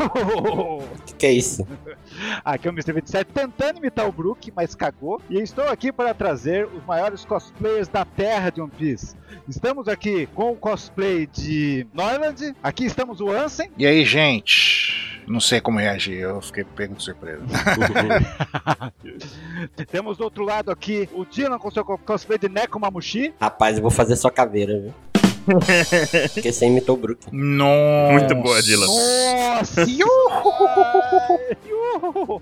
O que, que é isso? Aqui é o Mr. 27 tentando imitar o Brook, mas cagou. E estou aqui para trazer os maiores cosplayers da terra de One Piece. Estamos aqui com o cosplay de Norland. Aqui estamos o Ansem. E aí, gente? Não sei como reagir, eu fiquei pego de surpresa. Temos do outro lado aqui o Dylan com seu co- cosplay de Neko Mamushi. Rapaz, eu vou fazer sua caveira, viu? Porque você imitou o Brook. Nossa. Muito boa, Dylan. Nossa!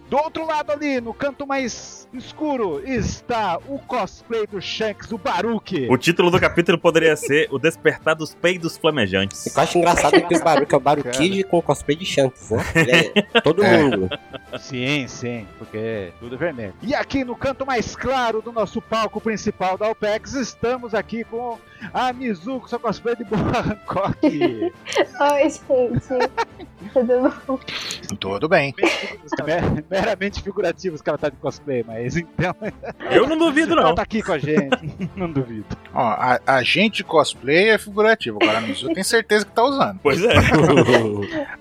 Do outro lado ali, no canto mais escuro, está o cosplay do Shanks, o Baruque. O título do capítulo poderia ser O Despertar dos Peidos Flamejantes. O que eu acho engraçado é que o Baruque é o Baruquid com cosplay de Shanks, né? Ele é todo É. mundo. Sim, sim, porque tudo é vermelho. E aqui no canto mais claro do nosso palco principal da OPEX, estamos aqui com a Mizuko, cosplay de Boa Hancock. Oi, gente. Tudo bom? Tudo bem. Mer- meramente figurativos que ela tá de cosplay, mas então Eu não duvido, não. ela tá aqui com a gente, não duvido. Ó, a, a gente cosplay é figurativo, agora a Mizu tem certeza que tá usando. Pois é.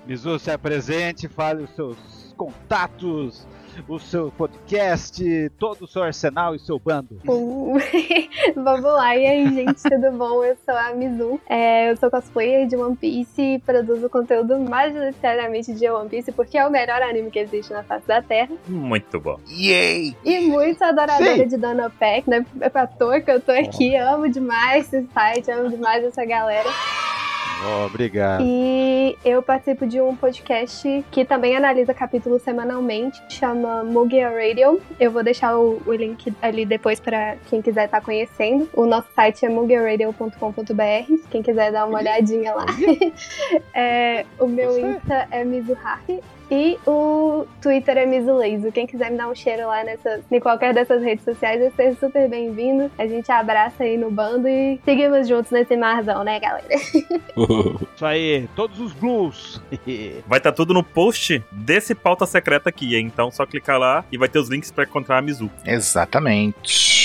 Mizu, se apresente, fale os seus contatos, o seu podcast, todo o seu arsenal e seu bando. Um- Vamos lá, e aí, gente, tudo bom? Eu sou a Mizu. É, eu sou cosplayer de One Piece e produzo conteúdo majoritariamente de One Piece porque é o melhor anime que existe na face da Terra. Muito bom. Yay! E muito adoradora Sim. de Dona Peck, né? É pra toa que eu tô aqui. Amo demais esse site, amo demais essa galera. Oh, obrigado. E eu participo de um podcast que também analisa capítulos semanalmente, chama Mugia Radio. Eu vou deixar o, o link ali depois para quem quiser estar conhecendo. O nosso site é mugiaradio.com.br, quem quiser dar uma olhadinha lá. É, o meu? Insta é Mizuhaki. E o Twitter é Mizuleizo. Quem quiser me dar um cheiro lá nessas, em qualquer dessas redes sociais, vai ser super bem-vindo. A gente abraça aí no bando e seguimos juntos nesse marzão, né, galera? Isso aí, todos os blues. Vai estar tudo no post desse pauta secreta aqui, hein? Então só clicar lá e vai ter os links pra encontrar a Mizu. Exatamente.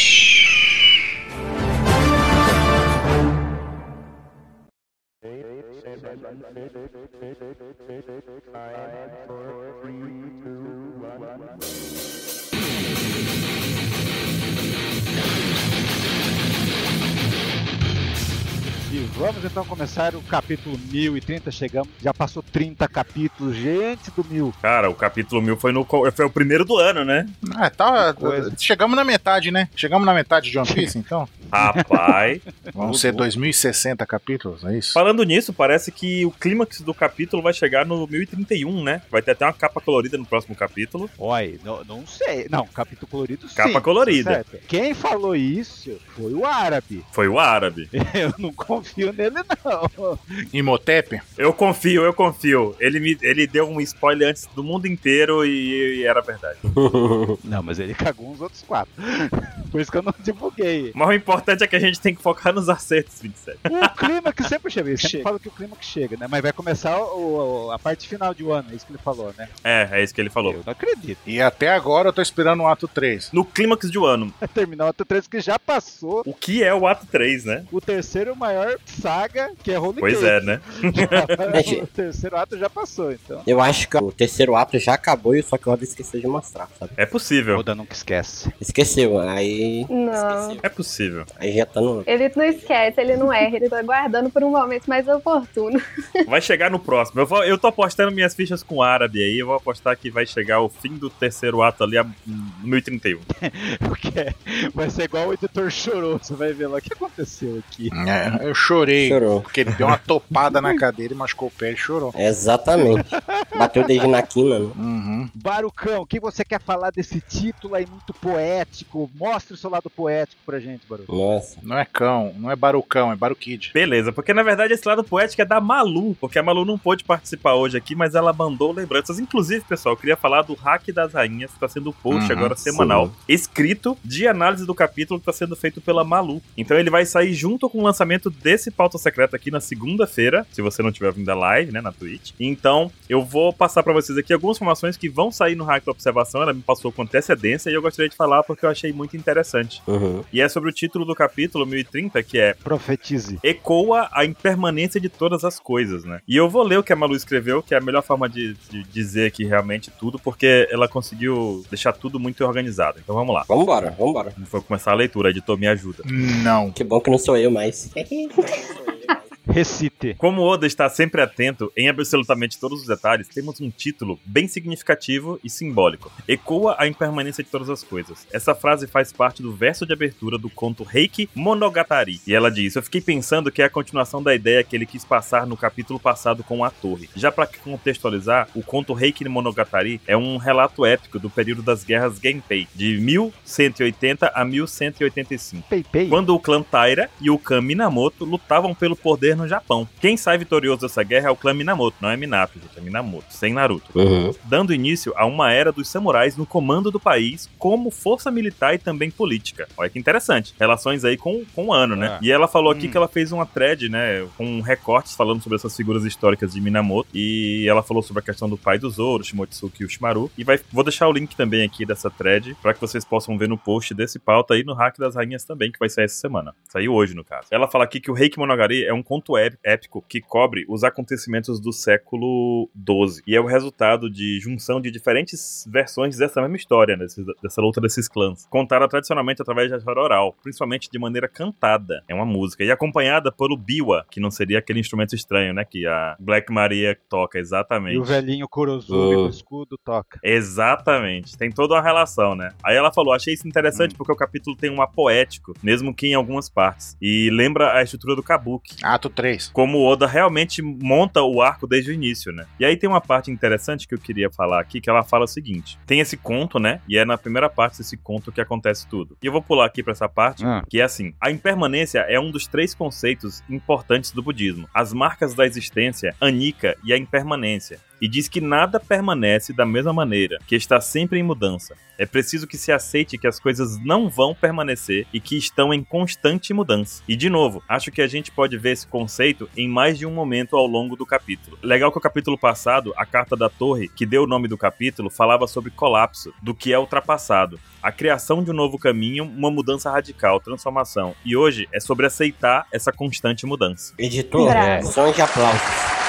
E vamos então começar o capítulo 1030. Chegamos, já passou 30 capítulos, gente do mil. Cara, o capítulo 1000 foi, no, foi o primeiro do ano, né? Ah, tá, coisa. chegamos na metade, né? Chegamos na metade de One Piece, então. Rapaz. Vão ser 2060 capítulos, é isso? Falando nisso, parece que o clímax do capítulo vai chegar no 1031, né? Vai ter até uma capa colorida no próximo capítulo. Oi, não, não sei. Não, capítulo colorido sim. Capa colorida. Quem falou isso foi o árabe. Foi o árabe. Eu não confio nele, não. Imhotep? Eu confio, eu confio. Ele, me, ele deu um spoiler antes do mundo inteiro e, e era verdade. Não, mas ele cagou uns outros quatro. Por isso que eu não divulguei. Mas o importante é que a gente tem que focar nos acertos, 27. O clima que sempre chega. Ele sempre fala que o clima que chega, né? Mas vai começar o- o- a parte final de um ano, é isso que ele falou, né? É, é isso que ele falou. Eu não acredito. E até agora eu tô esperando o ato 3. No clímax de ano, Vai terminar o ato 3 que já passou. o que é o ato 3, né? O terceiro maior saga, que é Holy Pois é, né? O terceiro ato já passou, então. Eu acho que o terceiro ato já acabou, só que o Oda esqueceu de mostrar, sabe? É possível. Oda nunca esquece. Esqueceu, aí. Não. Esqueceu. É possível. Aí já tá no. Ele não esquece, ele não erra, ele tá guardando por um momento mais oportuno. Vai chegar no próximo. Eu, vou, eu tô apostando minhas fichas com árabe aí. Eu vou apostar que vai chegar o fim do terceiro ato ali a- no 1031. Porque vai ser igual o editor chorou. Você vai ver lá o que aconteceu aqui. É, eu chorei. Chorou. Porque ele deu uma topada na cadeira e machucou o pé e chorou. Exatamente. Bateu o dedinho na quina, né? Uhum. Barucão, o que você quer falar desse título aí muito poético? Mostre o seu lado poético pra gente, Barucão. Nossa. Não é cão, não é barucão, é baruquid. Beleza, porque na verdade esse lado poético é da Malu, porque a Malu não pôde participar hoje aqui, mas ela mandou lembranças. Inclusive, pessoal, eu queria falar do Hack das Rainhas, que tá sendo post Uhum, agora semanal, escrito de análise do capítulo que tá sendo feito pela Malu. Então ele vai sair junto com o lançamento desse pauta secreto aqui na segunda-feira, se você não tiver vindo a live, né, na Twitch. Então, eu vou passar pra vocês aqui algumas informações que vão sair no Hack da Observação, ela me passou com antecedência e eu gostaria de falar porque eu achei muito interessante. Interessante. Uhum. E é sobre o título do capítulo 1030, que é Profetize. Ecoa a impermanência de todas as coisas, né? E eu vou ler o que a Malu escreveu, que é a melhor forma de, de dizer aqui realmente tudo, porque ela conseguiu deixar tudo muito organizado. Então vamos lá. Vambora, vambora. Vou começar a leitura, editor, me ajuda. Não. Que bom que não sou eu mais. Recite. Como Oda está sempre atento em absolutamente todos os detalhes, temos um título bem significativo e simbólico. Ecoa a impermanência de todas as coisas. Essa frase faz parte do verso de abertura do conto Reiki Monogatari. E ela diz: Eu fiquei pensando que é a continuação da ideia que ele quis passar no capítulo passado com a torre. Já para contextualizar, o conto Reiki Monogatari é um relato épico do período das guerras Genpei, de 1180 a 1185. Pei, pei. Quando o clã Taira e o clã Minamoto lutavam pelo poder no Japão. Quem sai vitorioso dessa guerra é o clã Minamoto, não é Minato, gente, é Minamoto, sem Naruto. Uhum. Dando início a uma era dos samurais no comando do país como força militar e também política. Olha que interessante. Relações aí com, com o ano, né? É. E ela falou aqui Hum. que ela fez uma thread, né, com recortes falando sobre essas figuras históricas de Minamoto. E ela falou sobre a questão do pai do Zoro, Shimotsuki e o Shimaru. E vai, vou deixar o link também aqui dessa thread para que vocês possam ver no post desse pauta aí no Hack das Rainhas também, que vai sair essa semana. Saiu hoje, no caso. Ela fala aqui que o Reiki Monogatari é um conto ép- épico que cobre os acontecimentos do século XII. E é o resultado de junção de diferentes versões dessa mesma história, né, dessa luta desses clãs. Contada tradicionalmente através da história oral, principalmente de maneira cantada. É uma música. E acompanhada pelo biwa, que não seria aquele instrumento estranho, né? Que a Black Maria toca, exatamente. E o velhinho Kurozume Oh. do escudo toca. Exatamente, tem toda uma relação, né? Aí ela falou: achei isso interessante porque o capítulo tem um ar poético, mesmo que em algumas partes. E lembra a estrutura do Kabuki. Ato 3. Como o Oda realmente monta o arco desde o início, né? E aí tem uma parte interessante que eu queria falar aqui, que ela fala o seguinte: tem esse conto, né? E é na primeira parte desse conto que acontece tudo. E eu vou pular aqui pra essa parte, Ah. que é assim: a impermanência é um dos três conceitos importantes do budismo. As marcas da existência, anika e a impermanência. E diz que nada permanece da mesma maneira, que está sempre em mudança. É preciso que se aceite que as coisas não vão permanecer e que estão em constante mudança. E de novo, acho que a gente pode ver esse conceito em mais de um momento ao longo do capítulo. Legal que o capítulo passado, a carta da torre, que deu o nome do capítulo, falava sobre colapso, do que é ultrapassado. A criação de um novo caminho, uma mudança radical, transformação. E hoje é sobre aceitar essa constante mudança. Editor, Bravo. som de aplausos.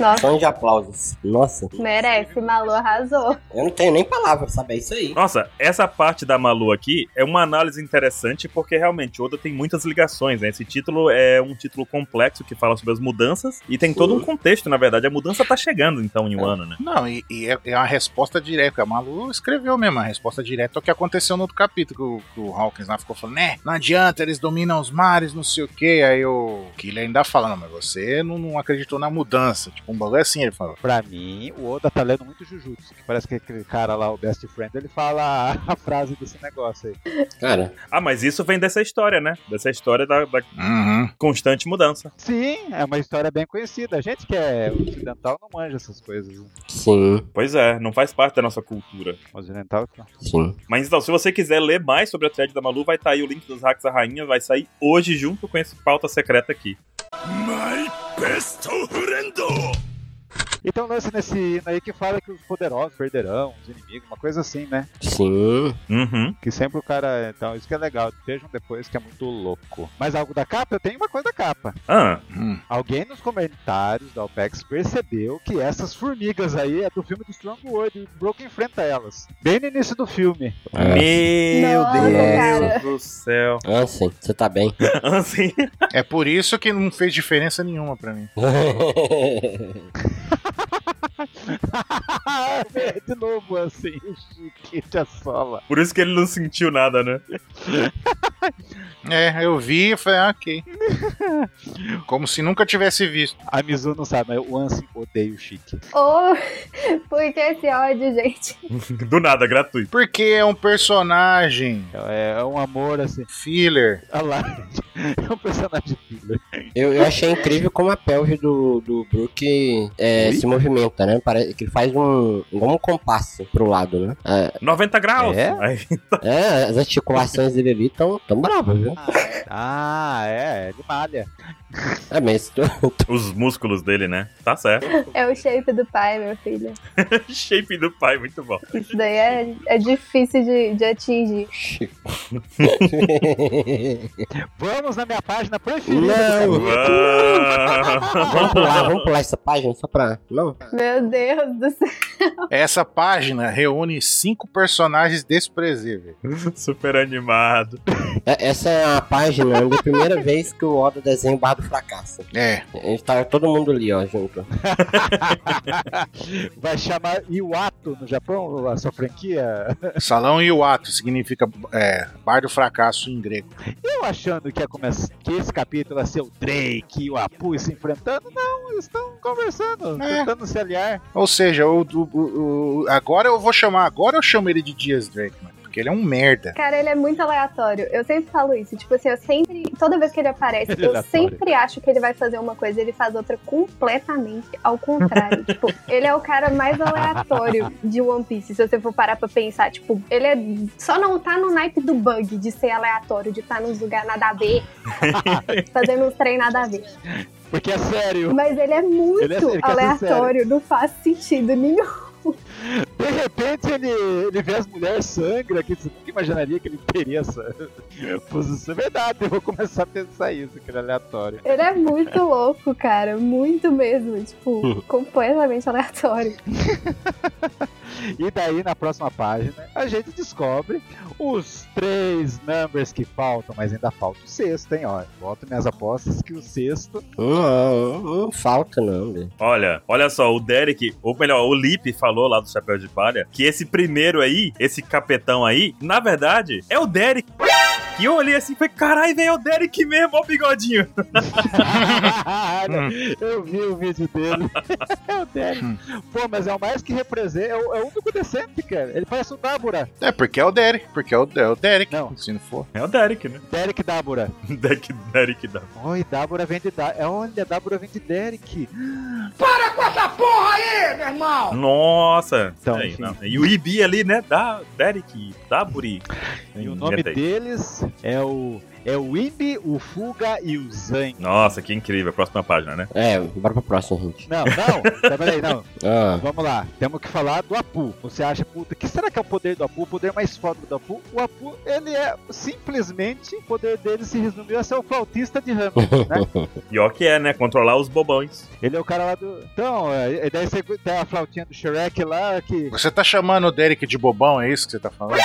Nossa, Som de aplausos. Nossa, merece, Malu arrasou. eu não tenho nem palavra, sabe? É isso aí. Nossa, essa parte da Malu aqui é uma análise interessante porque realmente Oda tem muitas ligações, né? Esse título é um título complexo que fala sobre as mudanças e tem todo um contexto, na verdade. A mudança tá chegando então em um ano, né? Não, e, e é, é uma resposta direta. A Malu escreveu mesmo, a resposta direta ao que aconteceu no outro capítulo. Que o, que o Hawkins lá ficou falando, né? Não adianta, eles dominam os mares, não sei o que. Aí o Killer ainda fala, não, mas você não, não acreditou na mudança. Tipo, um bagulho assim, ele falou. Pra mim, o Oda tá lendo muito Jujutsu. Que parece que aquele cara lá, o Best Friend, ele fala a, frase desse negócio aí. Cara, Ah, mas isso vem dessa história, né? Dessa história da, da Uhum. constante mudança. Sim, é uma história bem conhecida. A gente que é ocidental não manja essas coisas. né? sim, Pois é, não faz parte da nossa cultura. O ocidental não. sim. Mas então, se você quiser ler mais sobre a thread da Malu, vai estar aí o link dos hacks da rainha, vai sair hoje junto com esse pauta secreta aqui. ベストフレンド E tem um lance nesse hino aí que fala que os poderosos perderão, os inimigos, uma coisa assim, né? Sim. Uhum. Que sempre o cara. Então, isso que é legal. Vejam depois que é muito louco. Mas algo da capa? Eu tenho uma coisa da capa. Ah, Hum. Alguém nos comentários da OPEX percebeu que essas formigas aí é do filme do Strong World e o Broken enfrenta elas. Bem no início do filme. É. meu Nossa, Deus cara. do céu. Ah, sim, você tá bem. Assim, É por isso que não fez diferença nenhuma pra mim. de novo, assim, o chique de sola. por isso que ele não sentiu nada, né? É, eu vi e falei, ah, ok. Como se nunca tivesse visto. A Mizu não sabe, mas o Ansem odeia o chique. Ou, por que esse ódio, gente? Do nada, gratuito. Porque é um personagem É, é um amor assim. filler. Olha lá, é um personagem filler. Eu, eu achei incrível como a pelve do, do Brook é, se movimenta, né? Parece que ele faz um, igual um compasso pro lado, né? É, 90 graus. É? Aí, é, as articulações dele ali tão, tão bravas, viu? Ah, é. ele malha. É, mas Os músculos dele, né? Tá certo. É o shape do pai, meu filho. Shape do pai, muito bom. Isso daí é, é difícil de, de atingir. Vamos na minha página preferida. Não. Vamos pular, vamos pular essa página só pra. Não? Meu Deus do céu. Essa página reúne cinco personagens desprezíveis. Super animado. É- Essa é a página é a primeira vez que o Oda desenha o Fracasso. É, A gente tá todo mundo ali, ó, junto. Vai chamar Iwato no Japão, a sua franquia. Salão Iwato significa é, bar do fracasso em grego. Eu achando que ia começar, que esse capítulo ia ser o Drake e o Apu se enfrentando. Não, eles estão conversando, É. tentando se aliar. Ou seja, o, o- o- o- agora eu vou chamar, agora eu chamo ele de Dias Drake, mano, porque ele é um merda. Cara, ele é muito aleatório. Eu sempre falo isso. Tipo assim, eu sempre. Toda vez que ele aparece, Ele é eu aleatório. sempre acho que ele vai fazer uma coisa e ele faz outra completamente ao contrário. tipo, ele é o cara mais aleatório de One Piece. Se você for parar pra pensar, tipo, ele é. Só não tá no naipe do bug de ser aleatório, de estar nos lugares nada a ver, fazendo uns trem nada a ver. Porque é sério. Mas ele é muito Ele é- ser aleatório, não faz sentido nenhum. De repente ele, ele vê as mulheres sangra, que você nunca imaginaria que ele teria essa posição. É verdade, eu vou começar a pensar isso, que ele é aleatório. Ele é muito louco, cara. Muito mesmo. Tipo, completamente aleatório. E daí, na próxima página, a gente descobre os três numbers que faltam, mas ainda falta o sexto, hein? Ó, boto minhas apostas que o sexto. Não, não falta, não, velho. Olha, olha só, o Derek, ou melhor, o Lipe falou lá do Chapéu de Palha que esse primeiro aí, esse capetão aí, na verdade, é o Derek. E eu olhei assim e falei, caralho, velho, é o Derek mesmo, ó o bigodinho. eu vi o vídeo dele. é o Derek. Pô, mas é o mais que representa. É o, é o único decente, cara. Ele parece o Dábora. É, porque é o Derek, porque é o, é o Derek. Não. Se não for. É o Derek, né? Derek Dábora. Derek, Derek da. Oi, Dábora vem de da... Olha, Dábora vem de Derek. Nossa. Então, Aí, enfim. não. E o Ibi ali, né? Da Derek, Daburi. E o nome deles é o. É o Imbi, o Fuga e o Zan. Nossa, que incrível. Próxima página, né? É, bora pra próxima, gente. Não, não, peraí, não. Ah, Vamos lá, temos que falar do Apu. Você acha, puta, que será que é o poder do Apu? O poder mais foda do Apu? O Apu, ele é simplesmente, o poder dele se resumiu a ser o flautista de Hammer, né? Pior que é, né? Controlar os bobões. Ele é o cara lá do. Então, é, e daí você tem a flautinha do Shrek lá que. Você tá chamando o Derek de bobão, é isso que você tá falando?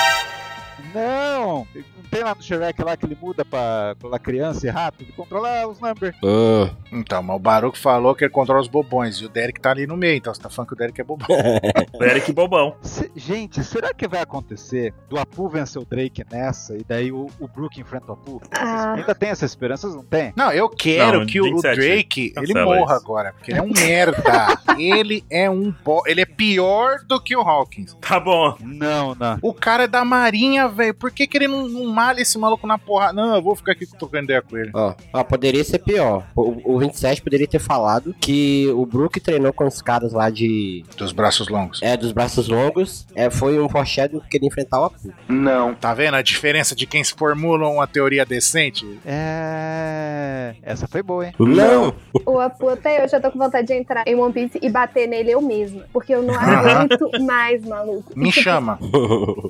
Não! Não tem lá no Shrek lá que ele muda pra, pra criança e rato? Ele controla os numbers. hum. Então, mas o Baruch falou que ele controla os bobões e o Derek tá ali no meio, então você tá falando que o Derek é bobão. Derek bobão. Se- gente, será que vai acontecer do Apu vencer o Drake nessa e daí o, o Brook enfrenta o Apu? Ah. Ainda tem essa esperança? Não tem? Não, eu quero Não, que o, o 27, Drake ele morra isso. agora, porque ele é um merda. ele é um bo... ele é pior do que o Hawkins. Tá bom. Não, não. O cara é da marinha, velho. Por que, que ele não, não malha esse maluco na porra? Não, eu vou ficar aqui trocando ideia com ele. Ó, ó, poderia ser pior. O, o 27 poderia ter falado que o Brook treinou com os caras lá de. Dos braços longos. É, dos braços longos. É, foi um foreshadowing que ele enfrentar o Apu. Não. Tá vendo a diferença de quem se formula uma teoria decente? É. Essa foi boa, hein? Não! O Apu até eu já tô com vontade de entrar em One Piece e bater nele eu mesma. Porque eu não aguento mais, maluco. Me chama.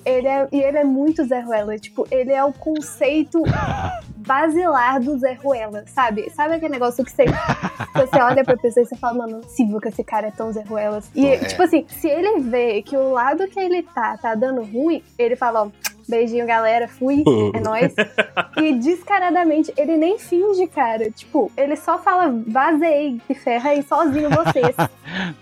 Ele é, e ele é muito Zé Ruela. Tipo, ele é o conceito basilar do Zé Ruela, sabe? Sabe aquele negócio que você, você olha pra pessoa e você fala, mano, não possível que esse cara é tão Zé Ruela. E, É. tipo assim, se ele vê que o lado que ele tá, tá dando ruim, ele fala, ó, beijinho, galera, fui, é nóis. E descaradamente, ele nem finge, cara. Tipo, ele só fala, vazei, se ferra aí sozinho vocês.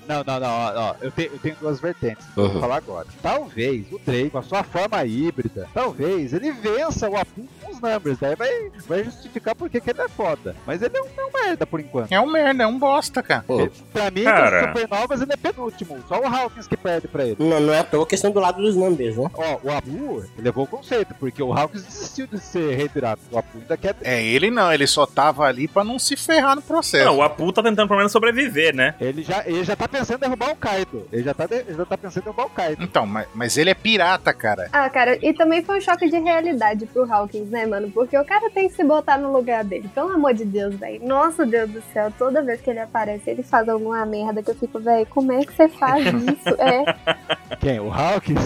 Não, não, não. Ó, ó, eu, tenho, eu tenho duas vertentes. que eu Vou Uhum. falar agora. Talvez o Drake, com a sua forma híbrida, talvez ele vença o Apu com os numbers. Daí vai, vai justificar porque que ele é foda. Mas ele é um, é um merda por enquanto. É um merda, é um bosta, cara. Pô, Ele- pra mim, Cara. dos supernovas, ele é penúltimo. Só o Hawkins que perde pra ele. não, não é à toa questão do lado dos numbers, né? Ó, o Apu ele levou o conceito, porque o Hawkins desistiu de ser rei pirata. O Apu ainda quer. É, ele não, ele só tava ali pra não se ferrar no processo. Não, o Apu tá tentando pelo menos sobreviver, né? Ele já, ele já tá pensando em derrubar o Kaido. Ele já tá, de- ele já tá pensando em derrubar o Kaido. Então, mas, mas ele é pirata, cara. Ah, cara, e também foi um choque de realidade pro Hawkins, né? Mano, porque o cara tem que se botar no lugar dele. Pelo amor de Deus, velho. Nossa, Deus do céu, toda vez que ele aparece, ele faz alguma merda que eu fico, velho, como é que você faz isso? É. Quem? O Hawkins?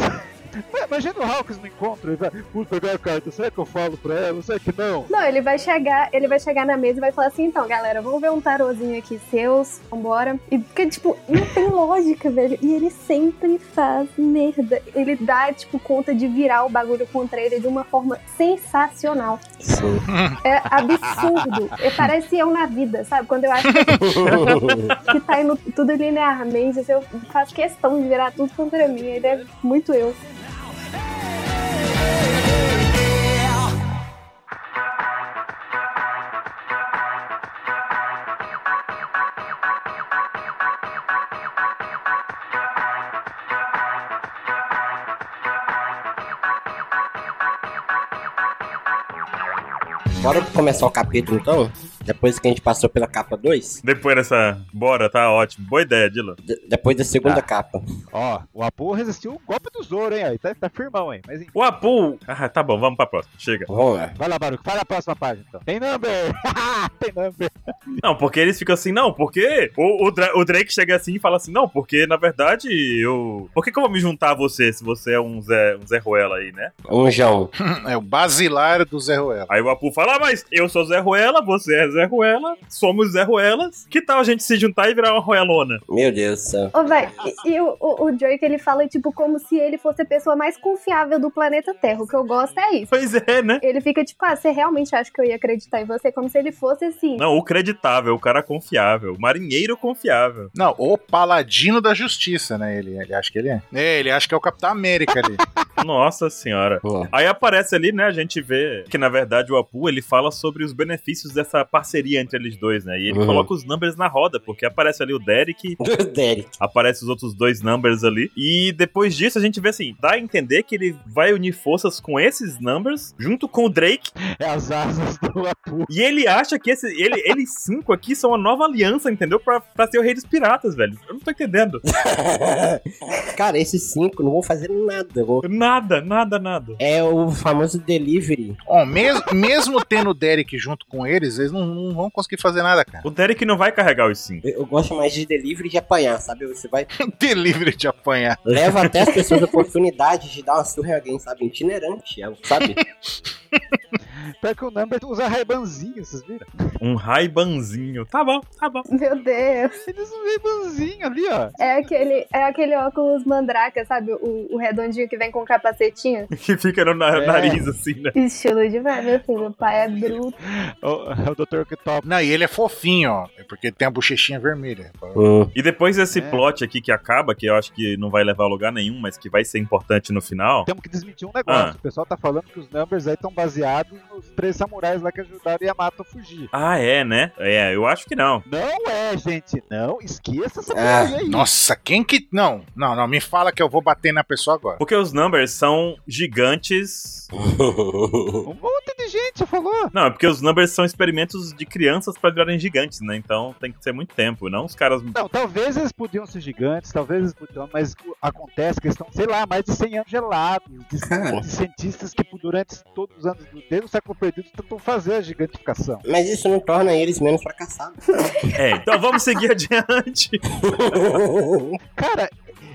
Imagina o Hawkins no encontro e vai, vou pegar a carta, será que eu falo pra ela? Será que não? Não, ele vai chegar, ele vai chegar na mesa e vai falar assim, então, galera, vamos ver um tarozinho aqui seus, vambora. E porque, tipo, não tem lógica, velho. E ele sempre faz merda. Ele dá, tipo, conta de virar o bagulho contra ele de uma forma sensacional. Sim. É absurdo. É, parece eu na vida, sabe? Quando eu acho que, que tá indo tudo linearmente, assim, eu faço questão de virar tudo contra mim. Ele é muito eu. Bora começar o capítulo então? Depois que a gente passou pela capa 2? Depois dessa. Bora, tá ótimo. Boa ideia, Dylan. De- depois da segunda Tá. capa. Ó, o Apu resistiu o golpe do Zoro, hein? Aí tá, tá firmão, hein? Mas enfim. O Apu. Ah, tá bom, vamos pra próxima. Chega. Lá. Vai lá, Baruco, vai na próxima página então. Tem number! Tem number! Não, porque eles ficam assim, não, porque o, o, Dra- o Drake chega assim e fala assim, não, porque na verdade eu. Por que, que eu vou me juntar a você se você é um Zé, um Zé Ruela aí, né? Um João. É o basilar do Zé Ruela. Aí o Apu fala, ah, mas eu sou Zé Ruela, você é Zé Ruela, somos Zé Ruelas. Que tal a gente se juntar e virar uma Ruelona? Meu Deus do céu. Ô, véi, e, e o, o, o Drake, ele fala, tipo, como se ele fosse a pessoa mais confiável do planeta Terra. O que eu gosto é isso. Pois é, né? Ele fica tipo, ah, você realmente acha que eu ia acreditar em você? Como se ele fosse assim. Não, o creditável, o cara confiável, o marinheiro confiável. Não, o paladino da justiça, né? Ele, ele acha que ele é. É, ele acha que é o Capitão América ali. Nossa senhora. Ó, Aí aparece ali, né, a gente vê que na verdade o Apu, ele fala sobre os benefícios dessa parceria entre eles dois, né? E ele Uhum. coloca os numbers na roda, porque aparece ali o Derek, Derek. aparece os outros dois numbers ali. E depois disso a gente vê assim, dá a entender que ele vai unir forças com esses numbers junto com o Drake. É as asas do Apu. E ele acha que esse, ele, eles cinco aqui são uma nova aliança, entendeu? Pra, pra ser o rei dos piratas, velho. Eu não tô entendendo. Cara, esses cinco não vão fazer nada. vão- Nada, nada, nada. É o famoso delivery. Ó, mes mesmo tendo o Derek junto com eles, eles não, não vão conseguir fazer nada, cara. O Derek não vai carregar os cinco. Eu eu gosto mais de delivery de apanhar, sabe? Você vai. Delivery de apanhar. Leva até as pessoas a oportunidade de dar uma surra em alguém, sabe? Itinerante, é, sabe? Pior que o number usa raibanzinho, vocês viram? Um raibanzinho. Tá bom, tá bom. Meu Deus. Ele usa um raibanzinho ali, ó. É aquele, é aquele óculos mandraca, sabe? O, o redondinho que vem com capacetinho. Que fica no na- É. nariz, assim, né? Estilo de vai, meu filho. O pai é bruto. O, é o Dr. Octopus. Não, e ele é fofinho, ó. É porque tem a bochechinha vermelha. Hum. E depois desse É. plot aqui que acaba, que eu acho que não vai levar a lugar nenhum, mas que vai ser importante no final. Temos que desmentir um negócio. Ah. O pessoal tá falando que os numbers aí estão baseados nos três samurais lá que ajudaram Yamato a fugir. Ah, é, né? É, eu acho que não. Não é, gente. Não esqueça essa teoria aí. Nossa, quem que. Não, não, não. Me fala que eu vou bater na pessoa agora. Porque os numbers são gigantes. Gente, você falou. Não, é porque os numbers são experimentos de crianças pra virarem gigantes, né? Então tem que ser muito tempo, não os caras. Não, talvez eles podiam ser gigantes, talvez eles podiam, mas acontece que eles estão, sei lá, mais de 100 anos gelados. De, de cientistas que por- durante todos os anos, do- desde o século perdido, tentam fazer a gigantificação. Mas isso não torna eles menos fracassados. É, então vamos seguir adiante. Cara,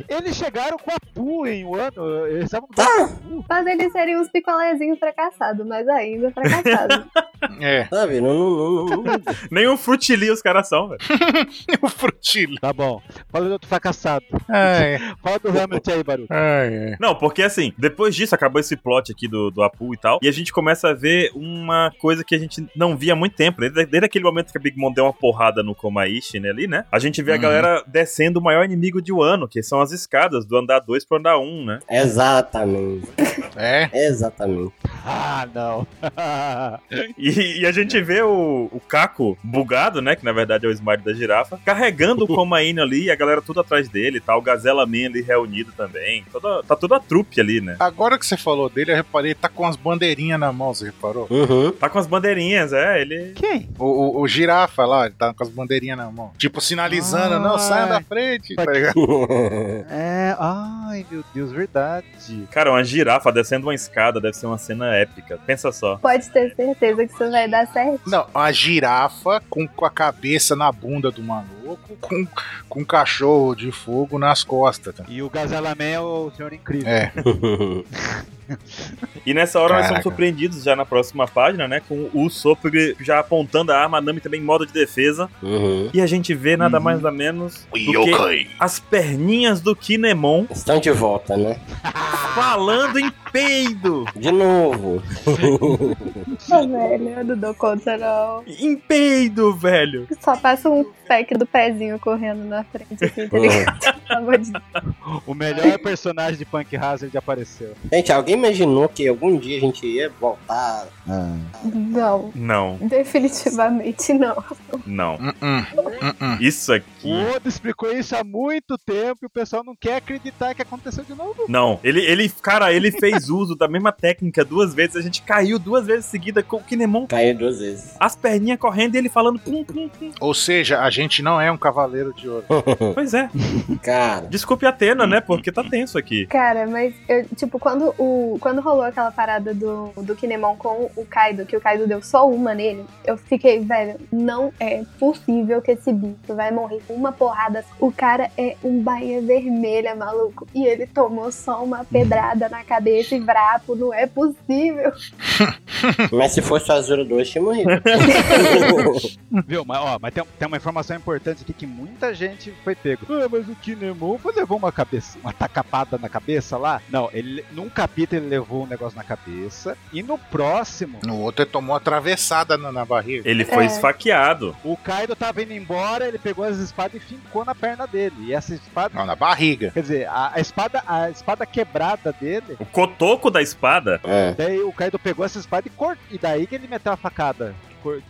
eles chegaram com a Pu em um ano, eles estavam Tá. Mas eles seriam uns picolézinhos fracassados, mas ainda fracassados. É, Sabe? Não, não, não, não, não. Nem um frutili os caras são, velho. o frutilho. Tá bom. Fala do outro fracassado. Ai, Fala do Hamlet aí, ai, ai. Não, porque assim, depois disso acabou esse plot aqui do, do Apu e tal, e a gente começa a ver uma coisa que a gente não via há muito tempo. Desde, desde aquele momento que a Big Mom deu uma porrada no Komaishi, né, ali, né? A gente vê a Uhum. galera descendo o maior inimigo de Wano, que são as escadas do andar 2 pro andar 1, um, né? Exatamente. É, Exatamente. Ah, não. E, e a gente vê o, o Caco bugado, né? Que na verdade é o Smile da girafa, carregando o Komaine ali e a galera tudo atrás dele, tá? O Gazela Man ali reunido também. Toda, tá toda a trupe ali, né? agora que você falou dele, eu reparei, tá com as bandeirinhas na mão, você reparou? Uhum. Tá com as bandeirinhas, é, ele. Quem? O, o, o girafa lá, ele tá com as bandeirinhas na mão. Tipo, sinalizando, Ah, não, saia da frente, tá ligado? É, ai, meu Deus, verdade. Cara, uma girafa descendo uma escada deve ser uma cena épica. Pensa só. Pode ter certeza que isso vai dar certo. Não, a girafa com, com a cabeça na bunda do maluco, com, com um cachorro de fogo nas costas. tá? E o Gazela Man é o Senhor Incrível. É. E nessa hora nós somos Caraca. surpreendidos já na próxima página, né? Com o Usopp já apontando a arma, a Nami também em modo de defesa. Uhum. E a gente vê nada Uhum. mais nada menos O do que as perninhas do Kinemon Estão de volta, né? falando em peido. De novo. Velho, eu não dou conta, não. Em peido, velho. Só passa um pack do pezinho correndo na frente, assim, tá ligado? Pelo amor de Deus. O melhor personagem de Punk Hazard apareceu. Gente, alguém imaginou que algum dia a gente ia voltar? Não, Não, definitivamente não. não. Hum, hum, hum. Isso aqui. O Oda explicou isso há muito tempo e o pessoal não quer acreditar que aconteceu de novo. Não, ele, ele, cara, ele fez uso da mesma técnica duas vezes. A gente caiu duas vezes seguida com o Kinemon, Caiu duas vezes. as perninhas correndo e ele falando pum, pum, pum. Ou seja, a gente não é um cavaleiro de ouro. Pois é. Cara, Desculpe a Atena, né? Porque tá tenso aqui. Cara, mas eu, tipo, quando, o, quando rolou aquela parada do, do Kinemon com o Kaido, que o Kaido deu só uma nele, eu fiquei, velho, não é possível que esse bicho vai morrer uma porrada. O cara é um bainha vermelha, maluco. E ele tomou só uma pedrada na cabeça e vrapo, não é possível. mas se fosse o Azura 2, tinha morrido. Viu? Mas, ó, mas tem, tem uma informação importante aqui que muita gente foi pego. Ah, mas o Kinemon foi- levou uma cabeça, uma tacapada na cabeça lá? Não, ele num capítulo ele levou um negócio na cabeça e no próximo No outro ele tomou uma atravessada na, na barriga. Ele foi É. esfaqueado. o Kaido tava indo embora, ele pegou as espadas e fincou na perna dele. E essa espada, Não, na barriga. quer dizer, a, a espada, a espada quebrada dele O cotoco da espada. É, Daí o Kaido pegou essa espada e cortou. E daí que ele meteu a facada.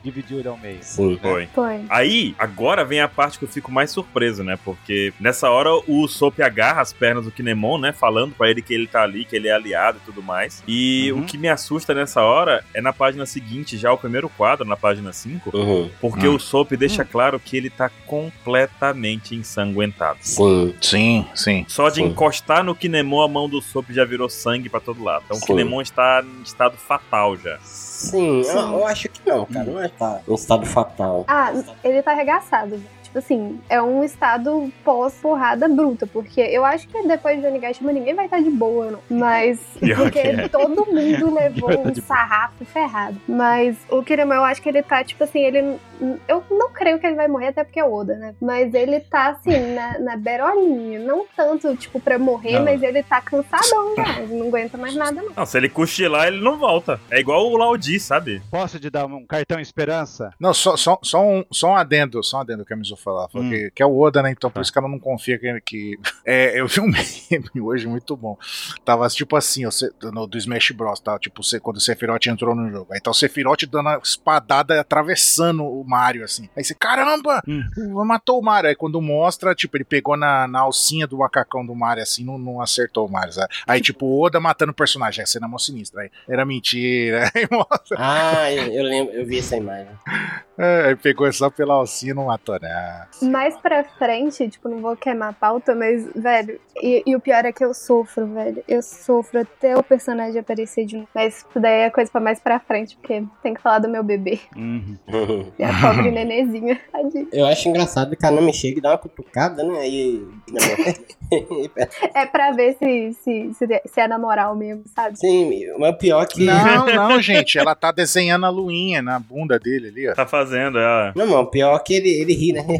Dividiu ele ao meio. Foi. Foi. Aí, agora vem a parte que eu fico mais surpreso, né? Porque nessa hora o Sop agarra as pernas do Kinemon, né? Falando pra ele que ele tá ali, que ele é aliado e tudo mais. E Uhum. o que me assusta nessa hora é na página seguinte, já o primeiro quadro, na página 5, Uhum, porque Hum. o Sop deixa claro que ele tá completamente ensanguentado. sim. Sim, sim. Só de Sim. encostar no Kinemon, a mão do Sop já virou sangue pra todo lado. Então o. Kinemon está em estado fatal já. Sim, eu, eu acho que não, cara. Não é tá em estado fatal. Ah, ele tá arregaçado. Tipo assim, é um estado pós-porrada bruta, porque eu acho que depois de Onigashima ninguém vai estar de boa, não. Mas. Porque que é. todo mundo levou tá um boa. sarrafo ferrado. Mas o Kirama, eu acho que ele tá, tipo assim, ele. Eu não creio que ele vai morrer, até porque é Oda, né? Mas ele tá, assim, na, na berolinha. Não tanto, tipo, pra morrer, Não. mas ele tá cansadão já. Ele não aguenta mais nada, não. Não, se ele cochilar, ele não volta. É igual o Laudi, sabe? Posso te dar um cartão esperança? Não, só, só, só, um, só um adendo, só um adendo que a Mizu falar. Falou Hum. que, que é o Oda, né? Então por Tá. isso que ela não confia que. que é, eu vi um meme hoje muito bom. Tava tipo assim, ó, no, do Smash Bros. Tá? Tipo, quando o Sephiroth entrou no jogo. Aí tá o Sephiroth dando a espadada atravessando o Mario, assim. Aí você, caramba! Hum. Matou o Mario. Aí quando mostra, tipo, ele pegou na, na alcinha do macacão do Mario, assim, não, não acertou o Mario. sabe? Aí, tipo, o Oda matando o personagem. Aí cena mó sinistra. Aí, era mentira. Aí mostra. Ah, eu, eu lembro, eu vi essa imagem. É, aí pegou só pela alcinha e não matou, né? Mais pra frente, tipo, não vou queimar a pauta, mas, velho, e, e o pior é que eu sofro, velho. Eu sofro até o personagem aparecer de novo. Mas isso daí é coisa pra mais pra frente, porque tem que falar do meu bebê. Uhum. E pobre nenezinha. Tadinho. Eu acho engraçado que a Nami chega e dá uma cutucada, né? Aí. É pra ver se, se, se, se é na moral mesmo, sabe? Sim, mas o pior é que. Não, não, gente. Ela tá desenhando a luinha na bunda dele ali, ó. Tá fazendo, é. Não, mas o pior é que ele, ele ri, né?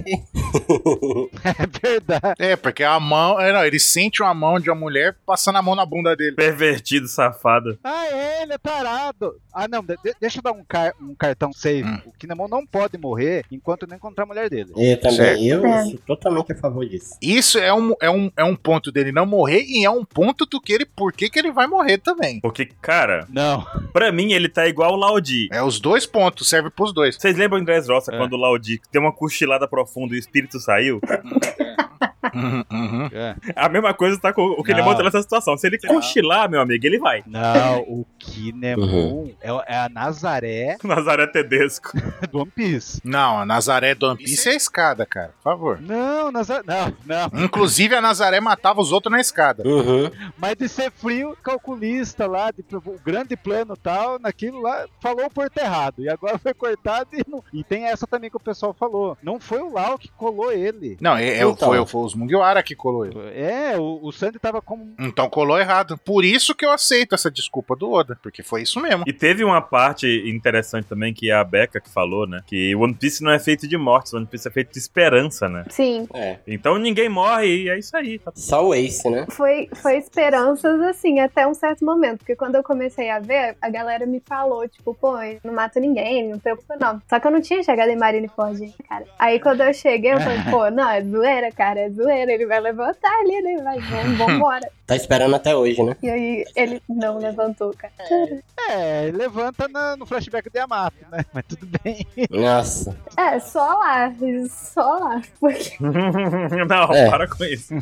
É verdade. É, porque a mão. É, não, ele sente uma mão de uma mulher passando a mão na bunda dele. Pervertido, safado. Ah, é, ele é tarado. Ah, não, de- deixa eu dar um, car- um cartão save. Hum. O Kinemon não pode morrer enquanto não encontrar a mulher dele. Eu também, Certo. eu É. sou totalmente a favor disso. Isso é um, é, um, é um ponto dele não morrer e é um ponto do que ele. Por que, que ele vai morrer também. Porque, cara, Não. pra mim ele tá igual o Laudi. É os dois pontos, serve pros dois. Vocês lembram em Dressrosa É. quando o Laudi deu uma cochilada profunda e o espírito saiu? Uhum, uhum. É. A mesma coisa tá com o Kinemon Não. nessa situação. Se ele cochilar, meu amigo, ele vai. Não, o Kinemon é, é a Nazaré Nazaré Tedesco. do One Piece. Não, a Nazaré do One Piece é a escada, cara. Por favor. Não, Nazaré. Não, não. Inclusive, a Nazaré matava os outros na escada. Uhum. Mas de ser frio, calculista lá, de, o grande plano e tal, naquilo lá, falou o porto errado. E agora foi cortado e não. E tem essa também que o pessoal falou. Não foi o Lau que colou ele. Não, é, é, Então. foi, foi os Mugiwara que colou ele. É, o, o Sandy tava como. Então colou errado. Por isso que eu aceito essa desculpa do Oda. Porque foi isso mesmo. E teve uma parte interessante também que é a Becca que falou, né? Que One Piece não é feito de mortes, One Piece é feito de esperança, né? Sim. É. Então ninguém morre e é isso aí. Tá Só o Ace, né? Foi, foi esperanças, assim, até um certo momento. Porque quando eu comecei a ver, a galera me falou, tipo, pô, eu não mato ninguém, não preocupa não. Só que eu não tinha chegado em Marineford, cara. Aí quando eu cheguei, eu falei, pô, não, é zoeira, cara, é zoeira. Ele vai levantar ali, né? Vai, vamos, vambora. Tá esperando até hoje, né? E aí ele não levantou, cara. É, levanta na- no flashback de Yamato, né? Mas tudo bem. Nossa. É, só lá, só lá. Porque, não, É. para com isso.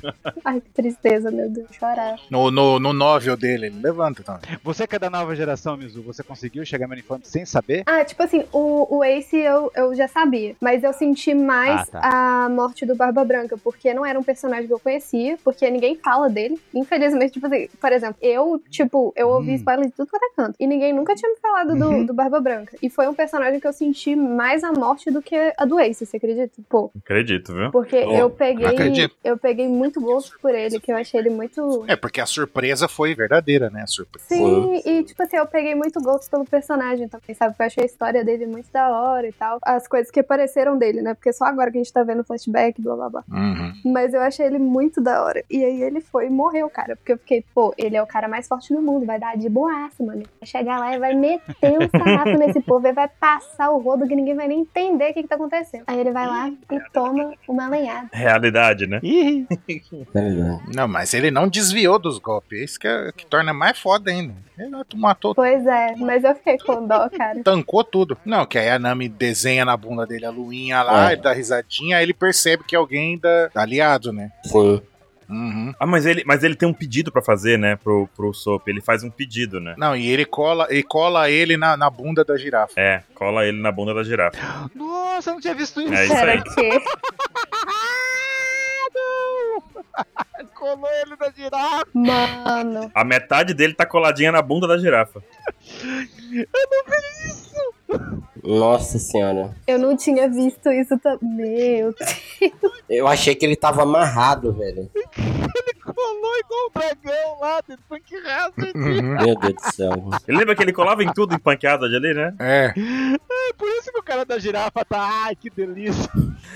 ai, que tristeza, meu Deus, chorar. No, no, no novel dele, ele levanta também. Você que é da nova geração, Mizu, você conseguiu chegar em Marineford sem saber? Ah, tipo assim, o, o Ace eu, eu já sabia, mas eu senti mais Ah, tá. a morte do Barba Branca, porque não era um personagem que eu conhecia, porque ninguém fala dele. Infelizmente, tipo assim, por exemplo, eu, tipo, eu ouvi Hum. spoiler de tudo quanto é canto, e ninguém nunca tinha me falado do, Uhum. do Barba Branca. E foi um personagem que eu senti mais a morte do que a do Ace, você acredita? Pô, Acredito, viu? porque Oh, eu peguei, acredito. eu peguei muito gosto por ele, que eu achei ele muito É, porque a surpresa foi verdadeira, né? A surpresa. Sim, e tipo assim, eu peguei muito gosto pelo personagem também, sabe? Porque eu achei a história dele muito da hora e tal. As coisas que apareceram dele, né? Porque só agora que a gente tá vendo flashback, blá blá blá. Uhum. Mas eu achei ele muito da hora. E aí ele foi e morreu, cara. Porque eu fiquei, pô, ele é o cara mais forte do mundo, vai dar de boaça, mano. Vai chegar lá e vai meter um sarrafo nesse povo, e vai passar o rodo que ninguém vai nem entender o que, que tá acontecendo. Aí ele vai lá e toma uma lenhada. Realidade, né? Não, mas ele não desviou dos golpes. É isso que, é- que torna mais foda ainda. Ele matou, Pois é, mas eu fiquei com dó, cara. tancou tudo. Não, que aí a Nami desenha na bunda dele a luinha lá, É. ele dá risadinha, aí ele percebe que alguém da, da né? Sim. Uhum. Ah, mas ele, mas ele tem um pedido pra fazer, né? Pro, pro Sop. Ele faz um pedido, né? Não, e ele cola, e cola ele na, na bunda da girafa. É, cola ele na bunda da girafa. nossa, eu não tinha visto isso. É isso aí. que. Colou ele na girafa. Mano. A metade dele tá coladinha na bunda da girafa. Nossa senhora. Eu não tinha visto isso também. Meu Eu achei que ele tava amarrado, velho. Colou igual o dragão lá, de Punk Hazard. Uhum. Meu Deus do céu. Ele lembra que ele colava em tudo em panqueada ali, né? É. É por isso que o cara da girafa tá. Ai, que delícia.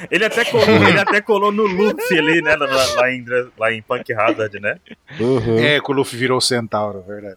Ele até colou, ele até colou no Luffy ali, né? Lá, lá em, lá em Punk Hazard, né? Uhum. É, que o Luffy virou centauro, verdade.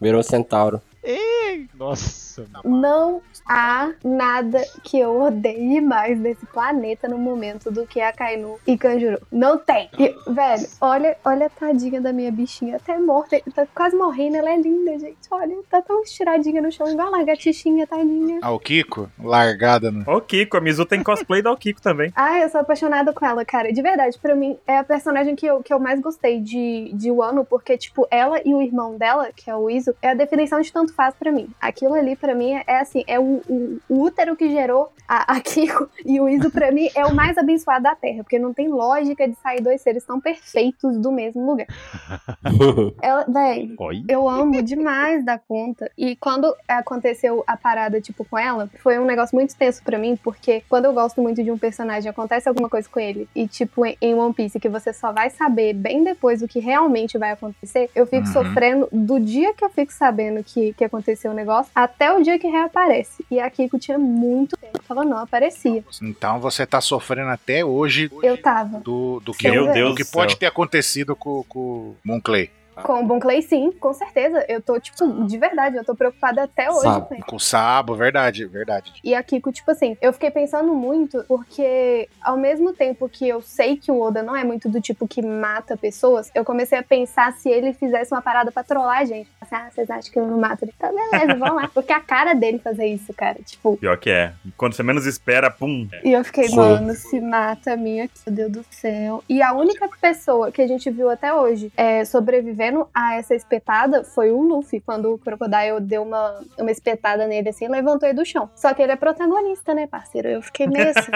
Virou centauro. Ei, nossa. Não há nada que eu odeie mais nesse planeta no momento do que a Kainu e Kanjuro. Não tem. E, velho, olha, olha a tadinha da minha bichinha. Até morta. Tá quase morrendo. Ela é linda, gente. Olha, tá tão estiradinha no chão. Igual a lagartixinha, tadinha. Ah, o Kiko, largada no. Ó o Kiko, a Mizu tem cosplay da Kiko também. Ah, eu sou apaixonada com ela, cara. De verdade, pra mim, é a personagem que eu, que eu mais gostei de, de Wano, porque, tipo, ela e o irmão dela, que é o Izo, é a definição de tanto faz pra mim. Aquilo ali, pra mim, é assim, é o, o, o útero que gerou a, a Kiko, e o Izo, pra mim, é o mais abençoado da Terra, porque não tem lógica de sair dois seres tão perfeitos do mesmo lugar. Ela, véi, eu amo demais da conta. E quando aconteceu a parada, tipo, com ela, foi um negócio muito tenso pra mim, porque quando eu gosto muito de um personagem, acontece alguma coisa com ele, e tipo, em- em One Piece, que você só vai saber bem depois o que realmente vai acontecer, eu fico Uhum. sofrendo do dia que eu fico sabendo que, que aconteceu o negócio até o dia que reaparece. E a Kiko tinha muito tempo que ela não aparecia. Então você tá sofrendo até hoje Eu tava. do, do que, Meu do Deus que do pode céu. ter acontecido com, com o Monclay. Com o Bon Clay, sim, com certeza. Eu tô, tipo, de verdade, eu tô preocupada até hoje Sabe. com ele. Com o Sabo, verdade, verdade. E a Kiko, tipo assim, eu fiquei pensando muito, porque ao mesmo tempo que eu sei que o Oda não é muito do tipo que mata pessoas, eu comecei a pensar se ele fizesse uma parada pra trollar a gente. Assim, ah, vocês acham que eu não mato? Ele, tá, beleza, vamos lá. Porque a cara dele fazer isso, cara, tipo. Pior que é. Quando você menos espera, pum. E eu fiquei, Sim. mano, se mata a minha, meu Deus do céu. E a única pessoa que a gente viu até hoje é, sobrevivendo a essa espetada foi o Luffy, quando o Crocodile deu uma, uma espetada nele assim, levantou ele do chão. Só que ele é protagonista, né, parceiro? Eu fiquei meio assim.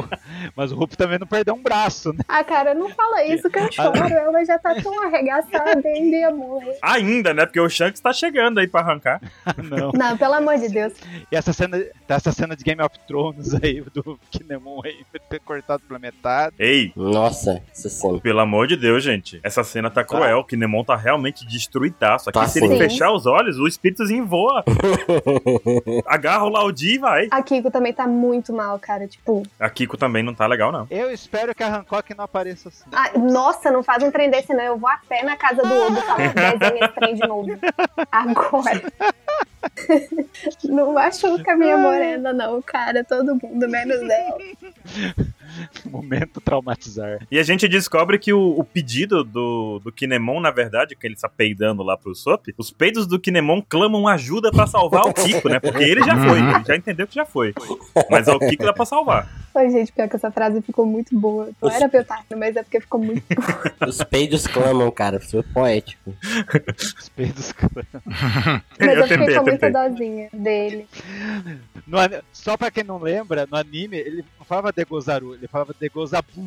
Mas o Ruff também não perdeu um braço, né? ah, cara, não fala isso que eu choro. Ela já tá tão arregaçada, ainda ia morrer. Ainda, né? Porque o Shanks tá chegando aí pra arrancar. Não. Não, pelo amor de Deus. E essa cena, tá essa cena de Game of Thrones aí, do Kinemon aí, ter cortado pela metade. Ei, Nossa, essa cena. pelo amor de Deus, gente. Essa cena tá cruel. O Kinemon tá realmente destruidaço. Aqui, Tá se ele fechar os olhos, o espíritozinho voa. Agarra o Laudi e vai. A Kiko também tá muito mal, cara. Tipo, A Kiko também não tá legal, não. Eu espero que a Hancock não apareça assim. ah, nossa, não faz um trem desse, não. Eu vou a pé na casa do Odo falar desenha esse trem de novo. Agora. Não machuca a minha morena, não, cara. Todo mundo, menos ela. Momento traumatizar. E a gente descobre que o, o pedido do, do Kinemon, na verdade, que ele está peidando lá pro Sop, os peidos do Kinemon clamam ajuda pra salvar o Kiko, né? Porque ele já foi, ele já entendeu que já foi. Mas é o Kiko dá pra salvar. Ai, gente, pior que essa frase ficou muito boa. Não era pra eu estar mas é porque ficou muito boa. Os peidos clamam, cara. Foi poético. Os peidos. Mas eu, eu fiquei tentei, com eu muita dozinha dele. No Só pra quem não lembra, no anime ele não falava Degozaru, ele falava Degozabu.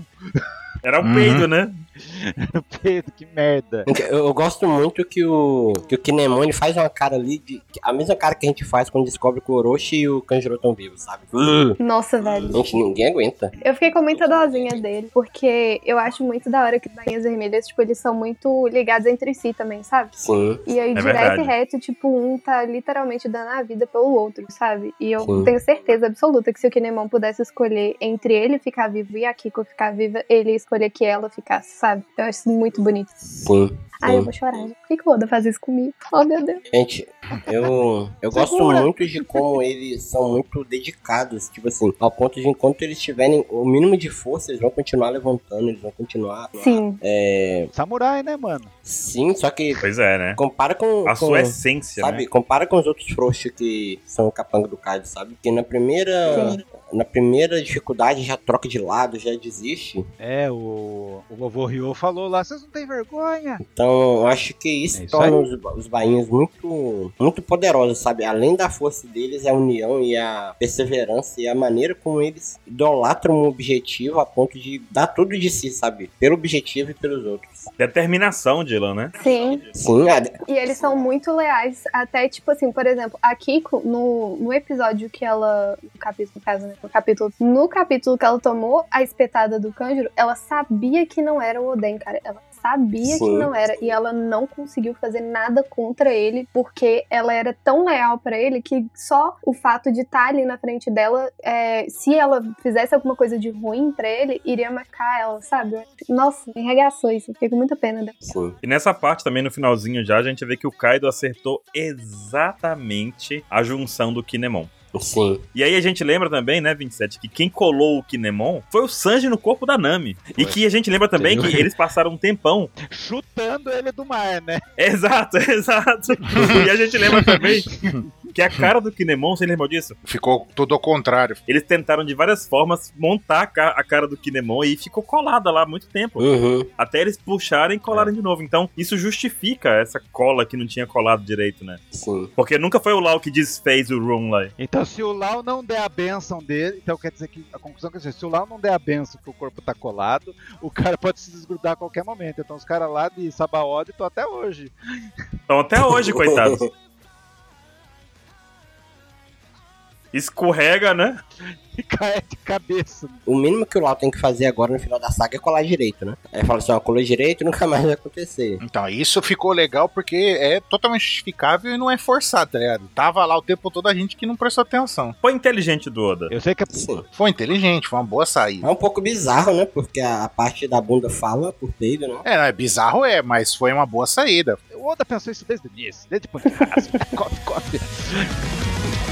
Era um Uhum. peido, né? Pedro, que merda. Eu, eu gosto muito que o, que o Kinemon ele faz uma cara ali, de, a mesma cara que a gente faz quando descobre que o Orochi e o Kanjuro estão vivos, sabe? Uh, Nossa, velho. gente, ninguém aguenta. Eu fiquei com muita dozinha dele, porque eu acho muito da hora que os bainhas vermelhas, tipo, eles são muito ligados entre si também, sabe? Sim. E aí, É direto verdade. e reto, tipo, um tá literalmente dando a vida pelo outro, sabe? E eu Sim. tenho certeza absoluta que se o Kinemon pudesse escolher entre ele ficar vivo e a Kiko ficar viva, ele escolher que ela ficasse, sabe? Eu acho isso muito bonito. Sim. Ai, eu vou chorar. Por que, que o Oda faz isso comigo? Oh, meu Deus. Gente, eu, eu gosto muito de como eles são muito dedicados, tipo assim, ao ponto de enquanto eles tiverem o mínimo de força, eles vão continuar levantando, eles vão continuar. Sim. É, Samurai, né, mano? sim, só que Pois é, né? compara com. A com- sua essência, Sabe, né? compara com os outros frouxos que são o capanga do Kaido, sabe? Que na primeira. Sim. Na primeira dificuldade já troca de lado, já desiste. É, o, o vovô Ryo falou lá, vocês não têm vergonha? Então, eu acho que isso É isso torna os, os bainhas muito, muito poderosos, sabe? Além da força deles, a união e a perseverança e a maneira como eles idolatram um objetivo a ponto de dar tudo de si, sabe? Pelo objetivo e pelos outros. Determinação, Dylan, né? Sim. Sim, E eles são muito leais. Até, tipo assim, por exemplo, a Kiko, no, no episódio que ela. No capítulo, no caso, né? No capítulo. No capítulo que ela tomou a espetada do Kanjuro, ela sabia que não era o Oden, cara. Ela sabia que Sim. não era. E ela não conseguiu fazer nada contra ele, porque ela era tão leal pra ele que só o fato de estar ali na frente dela, é, se ela fizesse alguma coisa de ruim pra ele, iria marcar ela, sabe? Nossa, me regaçou isso. Fiquei com muita pena dela. sim. E nessa parte também, no finalzinho já, a gente vê que o Kaido acertou exatamente a junção do Kinemon. Sim. E aí a gente lembra também, né, 27, que quem colou o Kinemon foi o Sanji no corpo da Nami. E Foi. que a gente lembra também que eles passaram um tempão. Chutando ele do mar, né? Exato, exato. e a gente lembra também que a cara do Kinemon, você lembra disso? Ficou tudo ao contrário. Eles tentaram de várias formas montar a ca- a cara do Kinemon e ficou colada lá há muito tempo. Uhum. Até eles puxarem e colarem de novo. Então, isso justifica essa cola que não tinha colado direito, né? Sim. Porque nunca foi o Lau que desfez o Room lá. Então, se o Lau não der a benção dele, então quer dizer que a conclusão quer dizer, se o Lau não der a benção que o corpo tá colado, o cara pode se desgrudar a qualquer momento. Então, os caras lá de Sabaody estão até hoje. Então, até hoje, coitados. Escorrega, né? E cai de cabeça. O mínimo que o Lau tem que fazer agora no final da saga é colar direito, né? Aí fala assim, ó, colou direito nunca mais vai acontecer. Então, isso ficou legal porque é totalmente justificável e não é forçado, tá ligado? Tava lá o tempo todo a gente que não prestou atenção. Foi inteligente do Oda. Eu sei que é Sim. Foi inteligente, foi uma boa saída. É um pouco bizarro, né? Porque a, parte da bunda fala por peido, né? É, não, é bizarro, é, mas foi uma boa saída. o Oda pensou isso desde o início, desde o ponto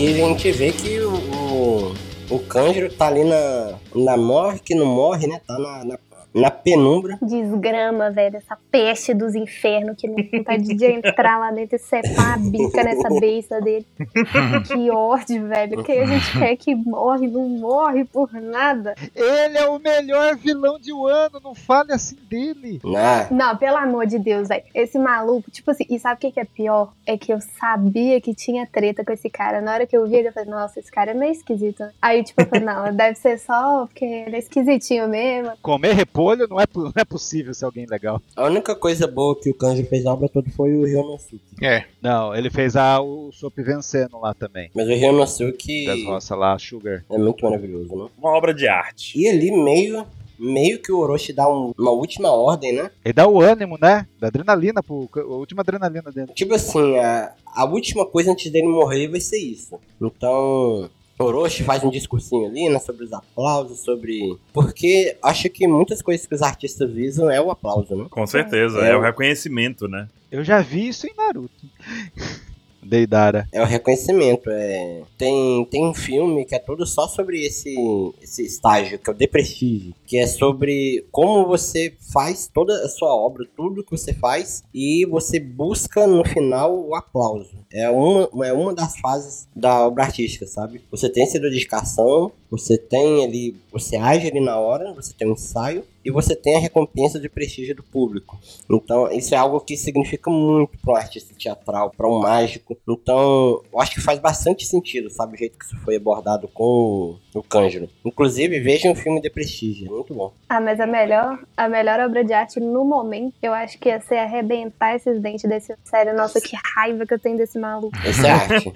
E a gente vê que o, o, o Kanjiro tá ali na, na morre, que não morre, né? Tá na, na, na penumbra. Desgrama, velho, essa peste dos infernos que não tem vontade de entrar lá dentro e separar a bica nessa besta dele. que ódio, velho. Que a gente quer que morre, não morre por nada. Ele é o melhor vilão de Wano, não fale assim dele. Né? Não, pelo amor de Deus, velho. Esse maluco, tipo assim, e sabe o que, que é pior? É que eu sabia que tinha treta com esse cara. Na hora que eu vi ele, eu falei, nossa, esse cara é meio esquisito. Aí, tipo, eu falei, não, deve ser só porque ele é esquisitinho mesmo. Comer repolho não é, não é possível ser alguém legal. A única coisa boa que o Kanjiro fez a obra toda foi o Ryonosuke. É, Não, ele fez a, o Sop vencendo lá também. Mas o Ryonosuke Das roças lá, Sugar. é muito maravilhoso, né? Uma obra de arte. E ali meio, meio que o Orochi dá um- uma última ordem, né? Ele dá o ânimo, né? Da adrenalina, pro, a última adrenalina dele. Tipo assim, a, a última coisa antes dele morrer vai ser isso. Então, Orochi faz um discursinho ali, né, sobre os aplausos, sobre... Porque acho que muitas coisas que os artistas visam é o aplauso, né? Com certeza. É. É o reconhecimento, né? Eu já vi isso em Naruto. Deidara. É o reconhecimento. É... Tem, tem um filme que é todo só sobre esse, esse estágio, que é o The Prestige. Que é sobre como você faz toda a sua obra, tudo que você faz, e você busca no final o aplauso. É uma, é uma das fases da obra artística, sabe? Você tem essa dedicação, você tem ali, você age ali na hora, você tem um ensaio, e você tem a recompensa de prestígio do público. Então, isso é algo que significa muito para um artista teatral, para um mágico. Então, eu acho que faz bastante sentido, sabe, o jeito que isso foi abordado com o Kanjuro. Inclusive, vejam o filme de prestígio, é muito bom. Ah, mas a melhor, a melhor obra de arte no momento, eu acho que ia ser arrebentar esses dentes desse. Sério, nossa, que raiva que eu tenho desse maluco. Isso é arte.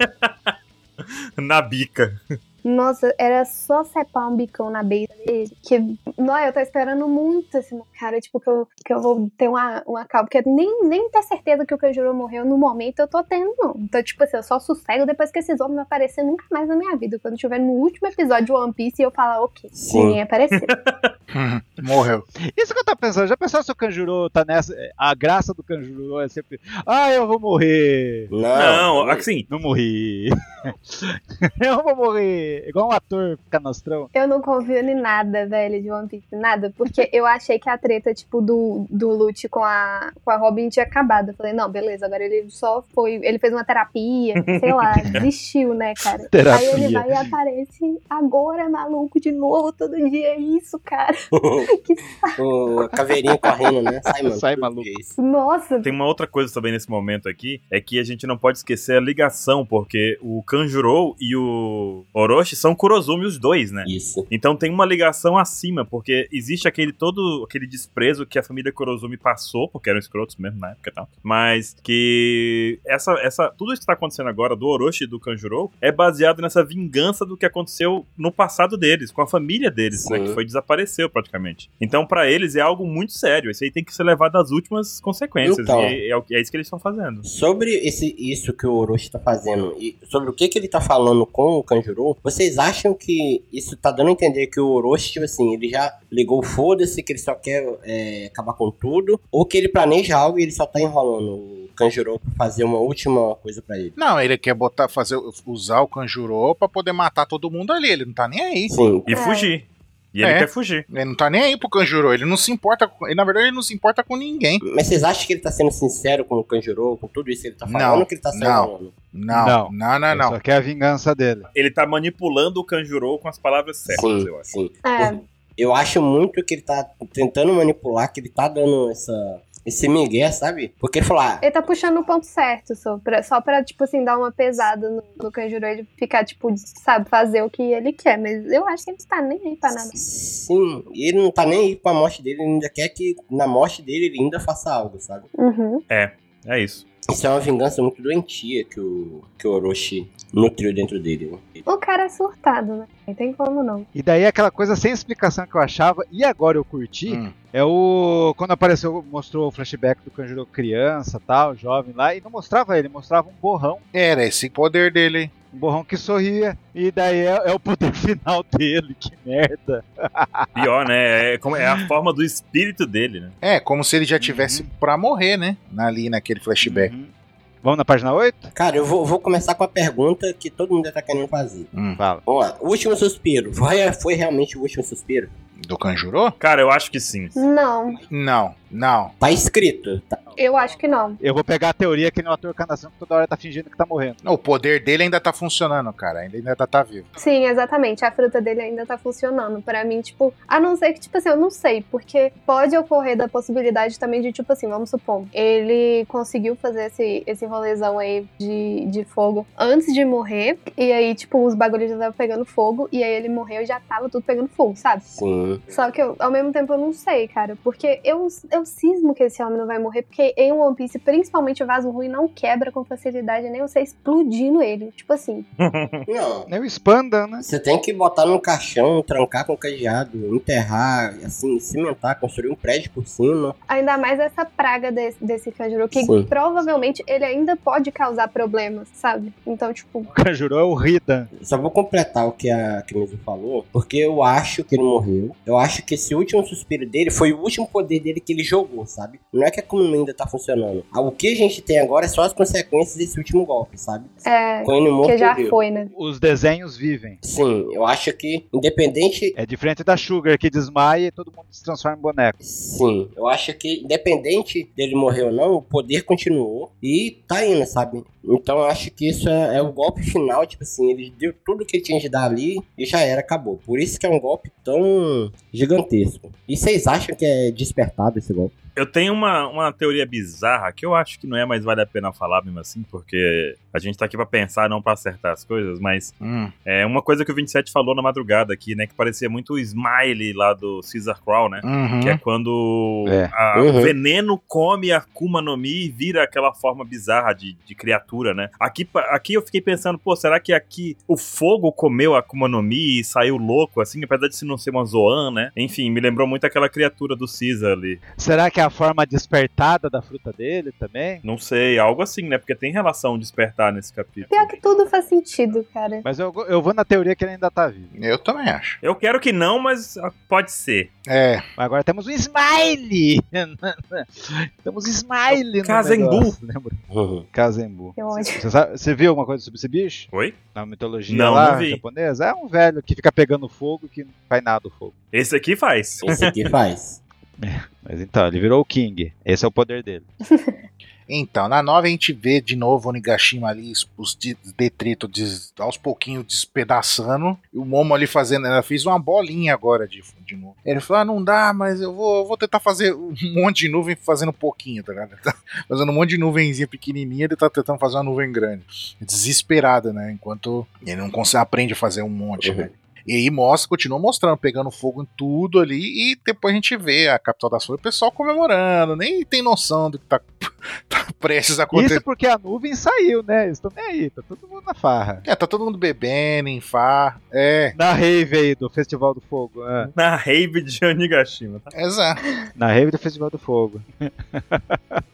Na bica. Nossa, era só separ um bicão na beira dele. Que, não, eu tô esperando muito esse cara, tipo, que eu, que eu vou ter uma, uma calma. Porque nem, nem ter certeza que o Kanjuro morreu no momento eu tô tendo, não. Então, tipo assim, eu só sossego depois que esses homens não aparecerem nunca mais na minha vida. Quando tiver no último episódio de One Piece e eu falar, ok, Sim. ninguém apareceu. morreu. Isso que eu tava pensando. Já pensou se o Kanjuro tá nessa. A graça do Kanjuro é sempre. Ah, eu vou morrer. Não, Não, assim, Não morri. eu vou morrer. Igual um ator canastrão. Eu não confio em nada, velho, de One Piece, nada. Porque eu achei que a treta, tipo, do, do Lute com a, com a Robin tinha acabado. Eu falei, não, beleza, agora ele só foi. Ele fez uma terapia, sei lá, desistiu, né, cara? Terapia. Aí ele vai e aparece agora, maluco, de novo, todo dia. É isso, cara. que o caveirinho correndo, né? Sai, mano. Sai, maluco. Nossa, Tem uma outra coisa também nesse momento aqui, é que a gente não pode esquecer a ligação, porque o Kanjuro e o Orochi são Kurozumi os dois, né? Isso. Então tem uma ligação acima, porque existe aquele todo aquele desprezo que a família Kurozumi passou, porque eram escrotos mesmo na época e tal. Mas que essa, essa tudo isso que tá acontecendo agora do Orochi e do Kanjuro é baseado nessa vingança do que aconteceu no passado deles, com a família deles, né, que foi desapareceu praticamente. Então pra eles é algo muito sério. Isso aí tem que ser levado às últimas consequências Então. e é, é é isso que eles estão fazendo. Sobre esse, isso que o Orochi tá fazendo e sobre o que, que ele tá falando com o Kanjuro, vocês acham que isso tá dando a entender que o Orochi, tipo assim, ele já ligou o foda-se, que ele só quer é, acabar com tudo, ou que ele planeja algo e ele só tá enrolando o Kanjuro pra fazer uma última coisa pra ele? Não, ele quer botar, fazer, usar o Kanjuro pra poder matar todo mundo ali. Ele não tá nem aí. Sim. E É. fugir. E ele É. quer fugir. Ele não tá nem aí pro Kanjuro. Ele não se importa. Com, ele, na verdade, ele não se importa com ninguém. Mas vocês acham que ele tá sendo sincero com o Kanjuro, com tudo isso que ele tá falando, Não, que ele tá sendo não. Não, Não. não, não, não. Só quer a vingança dele. Ele tá manipulando o Kanjuro com as palavras certas, Sim, eu acho. sim. é. Eu acho muito que ele tá tentando manipular, que ele tá dando essa, esse migué, sabe? Porque ele falou, ah, Ele tá puxando o ponto certo, só pra, só pra, tipo assim, dar uma pesada no, no Kanjuro, ele ficar, tipo, sabe, fazer o que ele quer. Mas eu acho que ele não tá nem aí pra nada. sim, e ele não tá nem aí com a morte dele, ele ainda quer que na morte dele ele ainda faça algo, sabe? Uhum. É isso. Isso é uma vingança muito doentia que o, que o Orochi nutriu dentro dele. né? O cara é surtado, né? Não tem como não. E daí aquela coisa sem explicação que eu achava, e agora eu curti, Hum. é o. Quando apareceu, mostrou o flashback do Kanjuro criança tal, jovem lá, e não mostrava ele, mostrava um borrão. Era esse poder dele, hein? Um borrão que sorria. E daí é, é o poder final dele, que merda. Pior, né? É, como- é a forma do espírito dele, né? É, como se ele já tivesse pra morrer, né? Ali naquele flashback. Uhum. Vamos na página 8? Cara, eu vou, vou começar com a pergunta que todo mundo tá querendo fazer. Hum. Fala. Vamos lá, o último suspiro. Foi, foi realmente o último suspiro? Do Kanjuro? Cara, eu acho que sim. Não, Não, não. Tá escrito. Tá, eu acho que não. Eu vou pegar a teoria que ele é um ator canação que toda hora tá fingindo que tá morrendo. O poder dele ainda tá funcionando, cara. Ainda, ainda tá, tá vivo. Sim, exatamente. A fruta dele ainda tá funcionando. Pra mim, tipo, a não ser que, tipo assim, eu não sei, porque pode ocorrer da possibilidade também de, tipo assim, vamos supor, ele conseguiu fazer esse, esse rolezão aí de, de fogo antes de morrer, e aí, tipo, os bagulhos já estavam pegando fogo, e aí ele morreu e já tava tudo pegando fogo, sabe? sim. Só que eu, ao mesmo tempo eu não sei, cara. Porque eu, eu cismo que esse homem não vai morrer. Porque em One Piece, principalmente o vaso ruim, não quebra com facilidade, nem você explodindo ele. Tipo assim. Não. Nem o Spanda, né? Você tem que botar no caixão, trancar com cadeado, enterrar, assim, cimentar, construir um prédio por cima. Ainda mais essa praga desse, desse Kanjuro, que Sim. provavelmente ele ainda pode causar problemas, sabe? Então, tipo, O Kanjuro é o Ridan. Só vou completar o que a Kimizu falou, porque eu acho que ele morreu. Eu acho que esse último suspiro dele foi o último poder dele que ele jogou, sabe? Não é que a Akuma ainda tá funcionando. Ah, O que a gente tem agora é só as consequências desse último golpe, sabe? é. Que já deu. foi, né? Os desenhos vivem. Sim, eu acho que, independente É diferente da Sugar, que desmaia e todo mundo se transforma em boneco. Sim, eu acho que independente dele morrer ou não, o poder continuou e tá indo, sabe? Então eu acho que isso é, é o golpe final, tipo assim, ele deu tudo que ele tinha de dar ali e já era, acabou. Por isso que é um golpe tão gigantesco. E vocês acham que é despertado esse golpe? Eu tenho uma, uma teoria bizarra que eu acho que não é, mas vale a pena falar mesmo assim, porque a gente tá aqui pra pensar, não pra acertar as coisas, mas Hum. é uma coisa que o 27 falou na madrugada aqui, né, que parecia muito o Smiley lá do Caesar Crow, né? Uhum. Que é quando É. a- Uhum. o veneno come a Akuma no Mi e vira aquela forma bizarra de, de criatura, né? Aqui, aqui eu fiquei pensando, pô, será que aqui o fogo comeu a Akuma no Mi e saiu louco, assim, apesar de se não ser uma Zoan, né? Enfim, me lembrou muito aquela criatura do Caesar ali. Será que é a forma despertada da fruta dele também? Não sei, algo assim, né? Porque tem relação despertar nesse capítulo. Pior que tudo faz sentido, cara. Mas eu, eu vou na teoria que ele ainda tá vivo. Eu também acho. Eu quero que não, mas ah, pode ser. É. Agora temos um Smiley! temos um Smiley no Kazembu. negócio, lembra? Uhum. Kazembu. Ódio. Você, sabe- você viu alguma coisa sobre esse bicho? Oi? Na mitologia Não, lá não vi. japonesa? É um velho que fica pegando fogo que não faz nada o fogo. Esse aqui faz. Esse aqui faz. Mas então, ele virou o King. Esse é o poder dele. Então, na nova a gente vê de novo o Nigashima ali, os de- detritos des- aos pouquinhos despedaçando. E o Momo ali fazendo, ela fez uma bolinha agora de, de novo. Ele falou: ah, não dá, mas eu vou, eu vou tentar fazer um monte de nuvem fazendo pouquinho, tá ligado? Tá fazendo um monte de nuvenzinha pequenininha, ele tá tentando fazer uma nuvem grande. Desesperado, né? Enquanto ele não consegue, aprende a fazer um monte, Uhum. né? E aí mostra, continua mostrando, pegando fogo em tudo ali, e depois a gente vê a capital das flores, o pessoal comemorando, nem tem noção do que tá, tá prestes a acontecer. Isso porque a nuvem saiu, né? Eles estão nem aí, tá todo mundo na farra. É, tá todo mundo bebendo, em far. É, Na rave aí do Festival do Fogo. é. Na rave de Onigashima, tá? exato. Na rave do Festival do Fogo.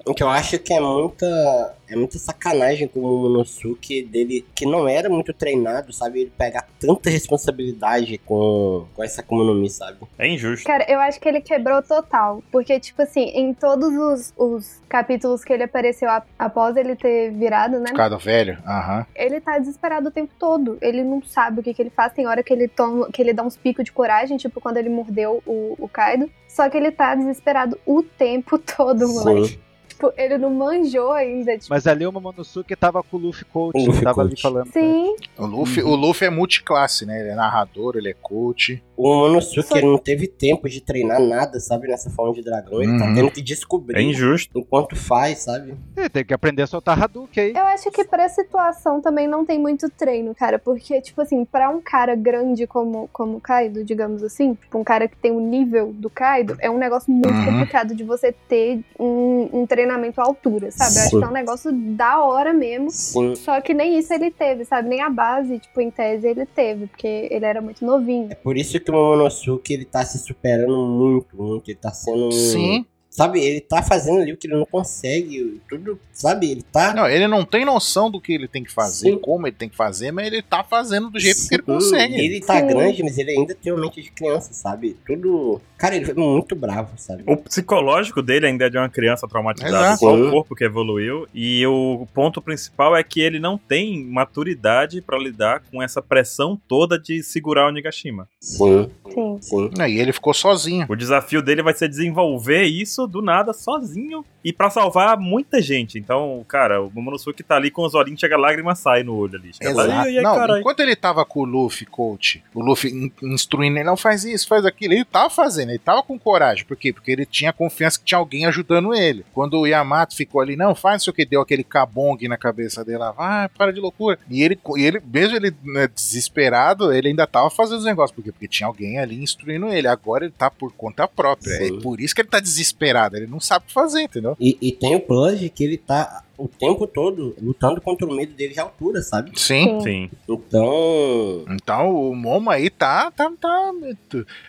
O que eu acho que é muita. É muita sacanagem com o Momonosuke dele, que não era muito treinado, sabe? Ele pegar tanta responsabilidade com, com essa Akuma no Mi, sabe? É injusto. Cara, eu acho que ele quebrou total. Porque, tipo assim, em todos os, os capítulos que ele apareceu a- após ele ter virado, né? Cada velho, aham. Ele tá desesperado o tempo todo. Ele não sabe o que, que ele faz. Tem hora que ele toma, que ele dá uns picos de coragem, tipo quando ele mordeu o, o Kaido. Só que ele tá desesperado o tempo todo, moleque. Sim. Tipo, ele não manjou ainda. Tipo, Mas ali o Momonosuke tava com o Luffy Coach, O Luffy tava ali Coach. falando. sim, O Luffy, o Luffy é multiclasse, né? Ele é narrador, ele é coach. O Momonosuke não teve tempo de treinar nada, sabe, nessa forma de dragão. Ele tá Uhum. tendo que É descobrir injusto. enquanto faz, sabe? Ele tem que aprender a soltar Hadouken aí. eu acho que pra situação também não tem muito treino, cara. Porque, tipo assim, pra um cara grande como, como o Kaido, digamos assim, tipo, um cara que tem o nível do Kaido, é um negócio muito Uhum. complicado de você ter um, um treinamento à altura, sabe? Eu acho que é um negócio da hora mesmo. Sim. Só que nem isso ele teve, sabe? Nem a base, tipo, em tese ele teve, porque ele era muito novinho. É por isso que o Momonosuke ele tá se superando muito, muito. Ele tá sendo. Sim. Sabe, ele tá fazendo ali o que ele não consegue. Tudo, sabe? Ele tá. Não, ele não tem noção do que ele tem que fazer, Sim. como ele tem que fazer, mas ele tá fazendo do jeito que ele Sim, consegue. Ele tá Sim. grande, mas ele ainda tem uma mente de criança, sabe? Tudo. Cara, ele foi muito bravo, sabe? O psicológico dele ainda é de uma criança traumatizada, Exato. só Sim. o corpo que evoluiu. E o ponto principal é que ele não tem maturidade pra lidar com essa pressão toda de segurar o Nigashima. Sim, Sim. sim. E ele ficou sozinho. O desafio dele vai ser desenvolver isso do nada sozinho e pra salvar muita gente. Então, cara, o Momonosuke tá ali com os olhinhos, chega a lágrima sai no olho ali. Chega lá, Exato. e aí, não, caralho. enquanto ele tava com o Luffy, coach, o Luffy in- instruindo ele, não faz isso, faz aquilo, ele tava fazendo, ele tava com coragem. Por quê? Porque ele tinha confiança que tinha alguém ajudando ele. Quando o Yamato ficou ali, não, faz isso que deu aquele cabong na cabeça dele lá, ah, para de loucura. E ele, e ele mesmo ele né, desesperado, ele ainda tava fazendo os negócios. Por quê? Porque tinha alguém ali instruindo ele. Agora ele tá por conta própria. Sim. É por isso que ele tá desesperado, ele não sabe o que fazer, entendeu? E, e tem o plus de que ele tá o tempo todo lutando contra o medo dele de altura, sabe? Sim. Sim. Então. Então o Momo aí tá, tá, tá.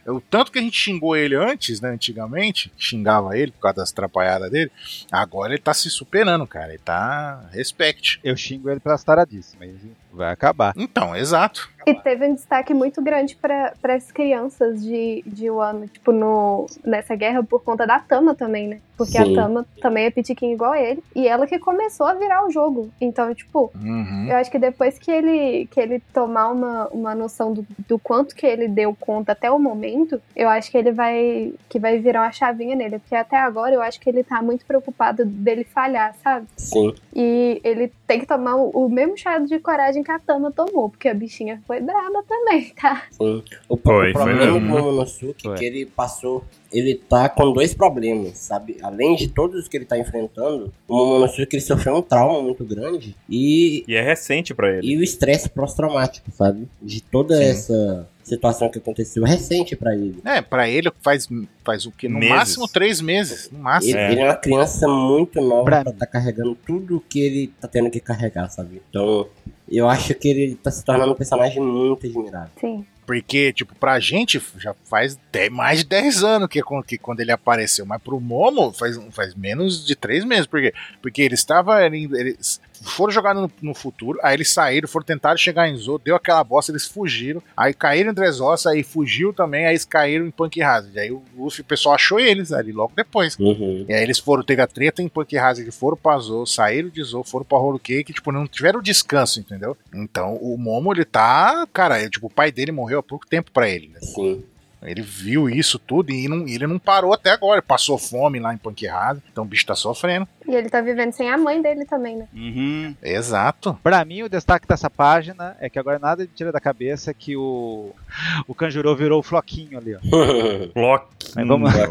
O tanto que a gente xingou ele antes, né? Antigamente, xingava ele por causa das atrapalhadas dele. Agora ele tá se superando, cara. Ele tá. Respect. Eu xingo ele pelas taradíssimas, mas vai acabar. Então, exato. E teve um destaque muito grande para as crianças de, de Wano, tipo, no, nessa guerra por conta da Tama também, né? Porque Sim. a Tama também é pitiquinha igual ele. E ela que começou a virar o jogo. Então, tipo, Uhum. eu acho que depois que ele, que ele tomar uma, uma noção do, do quanto que ele deu conta até o momento, eu acho que ele vai que vai virar uma chavinha nele. Porque até agora eu acho que ele tá muito preocupado dele falhar, sabe? Sim. E ele tem que tomar o, o mesmo chá de coragem que a Tama tomou, porque a bichinha foi braba também, tá? Sim. O, Foi, o foi problema mesmo. com o Momonosuke Foi. é que ele passou. Ele tá com dois problemas, sabe? Além de todos que ele tá enfrentando, o Momonosuke ele sofreu um trauma muito grande e, E é recente pra ele. e o estresse pós-traumático, sabe? De toda Sim. essa situação que aconteceu recente pra ele. É, pra ele faz, faz o que? No Meses. máximo três meses. No máximo. Ele É. ele é uma criança muito nova Pra pra estar carregando tudo que ele tá tendo que carregar, sabe? Então, eu acho que ele tá se tornando um personagem muito admirável. Sim. Porque, tipo, pra gente já faz de- mais de 10 anos que, que quando ele apareceu. Mas pro Momo faz, faz menos de 3 meses. Por quê? Porque ele estava. ele- Eles foram jogar no, no futuro, aí eles saíram, foram tentar chegar em Zou, deu aquela bosta, eles fugiram. Aí caíram em Dressrosa, aí fugiu também, aí eles caíram em Punk Hazard. Aí o Luffy, o pessoal achou eles ali logo depois. Uhum. E aí eles foram, teve a treta em Punk Hazard, foram pra Zou, saíram de Zou, foram pra Whole Cake, tipo, não tiveram descanso, entendeu? Então o Momo, ele tá. Cara, é, tipo, o pai dele morreu há pouco tempo pra ele, né? Sim. Ele viu isso tudo e não- ele não parou até agora. Ele passou fome lá em Punk Hazard, então o bicho tá sofrendo. E ele tá vivendo sem a mãe dele também, né? Uhum. Exato. Pra mim, o destaque dessa página é que agora nada me tira da cabeça que o, o Kanjuro virou o floquinho ali, ó. Mas vamos lá.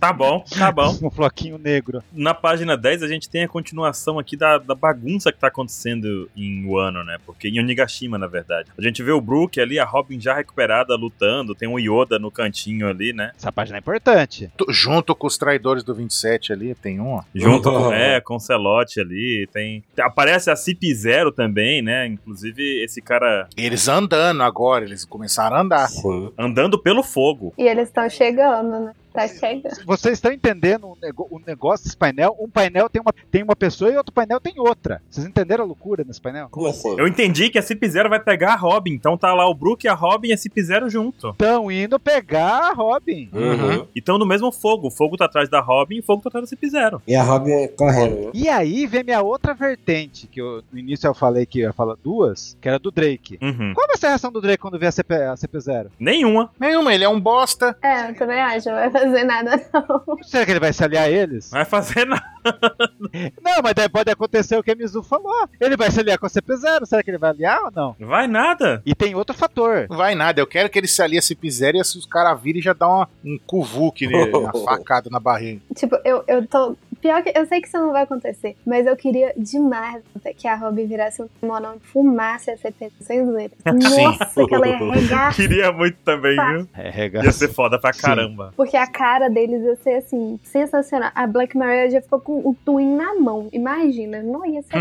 Tá bom, tá bom. Um floquinho negro. Na página 10 a gente tem a continuação aqui da, da bagunça que tá acontecendo em Wano, né? Porque em Onigashima, na verdade. A gente vê o Brook ali, a Robin já recuperada, lutando. Tem um Yoda no cantinho ali, né? Essa página é importante. Tu- Junto com os traidores do 27 ali, tem um, ó. Junto Uhum. com, é, com o Celote ali. Tem, aparece a CP0 também, né? Inclusive esse cara Eles andando agora, eles começaram a andar. Sim. andando pelo fogo. E eles estão chegando, né? Tá chegando. Vocês estão entendendo o, nego- o negócio desse painel? Um painel tem uma, tem uma pessoa e outro painel tem outra. Vocês entenderam a loucura nesse painel? Como assim? Eu entendi que a CP0 vai pegar a Robin. Então tá lá o Brook, a Robin e a CP0 junto. Estão indo pegar a Robin. Uhum. E estão no mesmo fogo. O fogo tá atrás da Robin e o fogo tá atrás da CP0. E a Robin correndo, né? E aí vem minha outra vertente, que eu, no início eu falei que eu ia falar duas, que era do Drake. Uhum. Qual vai ser a reação do Drake quando vê a, CP, a CP0? Nenhuma. Nenhuma, ele é um bosta. É, eu também acho. Fazer nada, não. Será que ele vai se aliar a eles? Vai fazer nada. Não, mas daí pode acontecer o que a Mizu falou. Ele vai se aliar com a CP0. Será que ele vai aliar ou não? Vai nada. E tem outro fator. Não vai nada, eu quero que ele se alie a Cip0 e os caras virem e já dá uma, um cuvuque nele, uma facada na barriga. Tipo, eu, eu tô. Pior que eu sei que isso não vai acontecer, mas eu queria demais que a Robin virasse um monão e fumasse a CP sem zoeira. Nossa, que ela ia regar. Queria muito também, viu? É, rega... Ia ser foda pra Sim. caramba. Porque a cara deles ia ser assim, sensacional. A Black Maria já ficou com o Twin na mão. Imagina, não ia ser.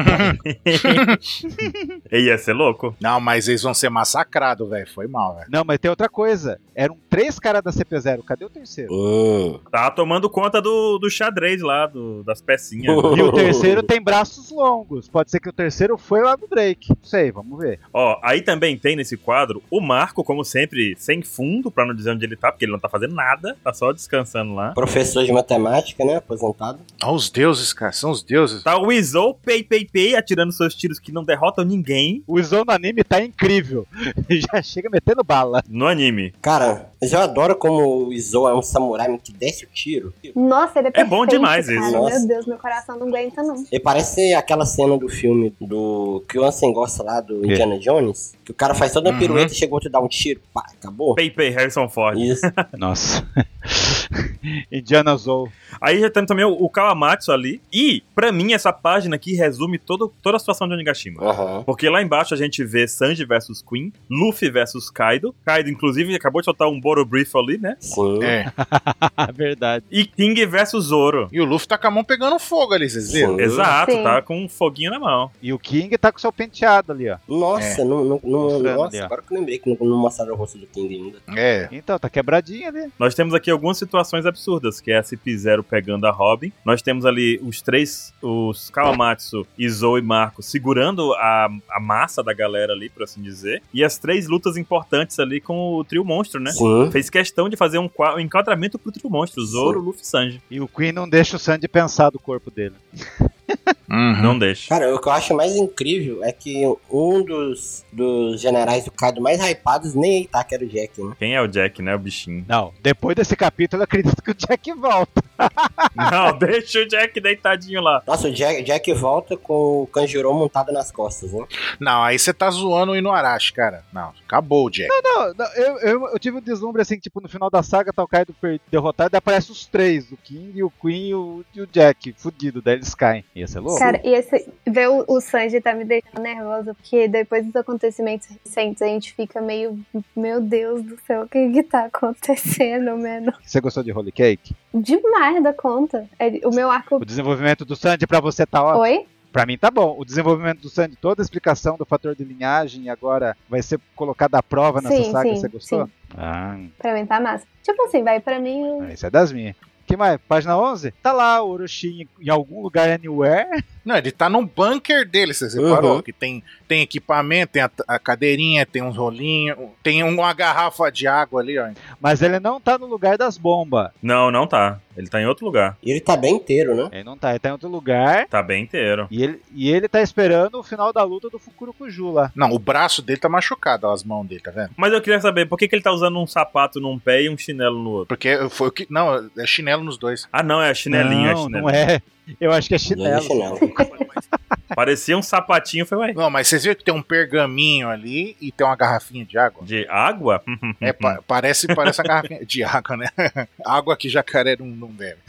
E ia ser louco. Não, mas eles vão ser massacrados, velho. Foi mal, velho. Não, mas tem outra coisa. Eram três caras da CP0. Cadê o terceiro? Hum. Tá tomando conta do, do xadrez lá, do, das pecinhas. E o terceiro tem braços longos. Pode ser que o terceiro foi lá do Drake. Não sei, vamos ver. Ó, aí também tem nesse quadro o Marco, como sempre, sem fundo, pra não dizer onde ele tá, porque ele não tá fazendo nada, tá só descansando lá. Professor de matemática, né? Aposentado. Olha os deuses, cara, são os deuses. Tá o Izou, pei, pei, pei, atirando seus tiros que não derrotam ninguém O Izou no anime tá incrível. Já chega metendo bala. no anime. Cara, mas eu adoro como o Izou é um samurai que desce o tiro. Nossa, ele é É perfeito, bom demais cara. isso. Nossa. Meu Deus, meu coração não aguenta, não. Ele parece aquela cena do filme do que o Ansem gosta lá do Quê? Indiana Jones, que o cara faz toda uma Uhum. pirueta e chega outro e dá um tiro, pá, acabou. Pei, pei, Harrison Ford. Isso. Nossa. Indiana Zou. Aí já tem também o, o Kawamatsu ali. E, pra mim, essa página aqui resume todo, toda a situação de Onigashima. Aham. Porque lá embaixo a gente vê Sanji versus Queen, Luffy versus Kaido. Kaido, inclusive, acabou de soltar um Boro Brief ali, né? Sim. É. Verdade. E King versus Zoro. E o Luffy tá com a mão pegando fogo ali, vocês viram? Sim. Exato, Sim. tá com um foguinho na mão. E o King tá com seu penteado ali, ó. Nossa, não, não, não- Mostrando nossa, ali, ó. agora que eu lembrei que não, não mostraram o rosto do King ainda. É. Então, tá quebradinho ali. Nós temos aqui algumas situações absurdas, que é a CP0 pegando a Robin. Nós temos ali os três, os Kawamatsu, Izou e Marco, segurando a, a massa da galera ali, por assim dizer. E as três lutas importantes ali com o trio monstro, né? Sim. Fez questão de fazer um, um enquadramento pro trio monstro, Zoro, Luffy e Sanji. E o Queen não deixa o Sandy pensar do corpo dele. Uhum. Não deixa. Cara, o que eu acho mais incrível é que um dos, dos generais do Kaido mais hypados nem é Itachi era o Jack, né? Quem é o Jack, né? O bichinho. Não, depois desse capítulo eu acredito que o Jack volta. Não, deixa o Jack deitadinho lá. Nossa, o Jack, Jack volta com o Kanjuro montado nas costas, né? Não, aí você tá zoando o Inuarashi, cara. Não, acabou o Jack. Não, não, eu, eu, eu tive um deslumbre assim, tipo, no final da saga tá o Kaido derrotado e aparece os três, o King, o Queen e o, e o Jack, fudido, daí eles caem. Ia ser louco? Cara, e esse, ver o, o Sanji tá me deixando nervosa, porque depois dos acontecimentos recentes a gente fica meio, meu Deus do céu, o que que tá acontecendo, mano? Você gostou de Holy Cake? Demais da conta. É, O meu arco. O desenvolvimento do Sandy pra você tá ótimo? Oi? Pra mim tá bom. O desenvolvimento do Sandy, toda a explicação do fator de linhagem agora vai ser colocada à prova nessa Sim, saga, sim, você gostou? sim. Ah, Pra mim tá massa. Tipo assim, vai pra mim. eu- isso é das minhas. Que mais? Página 11? Tá lá o Orochi em, em algum lugar anywhere. Não, ele tá num bunker dele, você separou? Uhum. Que tem, tem equipamento, tem a, a cadeirinha, tem uns rolinhos, tem uma garrafa de água ali, ó. Mas ele não tá no lugar das bombas. Não, não tá. Ele tá em outro lugar. E ele tá bem inteiro, né? Ele não tá, ele tá em outro lugar. Tá bem inteiro. E ele, e ele tá esperando o final da luta do Fukurokuju lá. Não, o braço dele tá machucado, ó, as mãos dele, tá vendo? Mas eu queria saber, por que, que ele tá usando um sapato num pé e um chinelo no outro? Porque foi o que. Não, é chinelo nos dois. Ah, não, é chinelinho, é não, chinelo. não é. Eu acho que é chinelo. é chinelo. Parecia um sapatinho, foi, ué. Não, mas vocês viram que tem um pergaminho ali e tem uma garrafinha de água? De água? É, pa- parece, parece uma garrafinha de água, né? água que jacaré não, não bebe.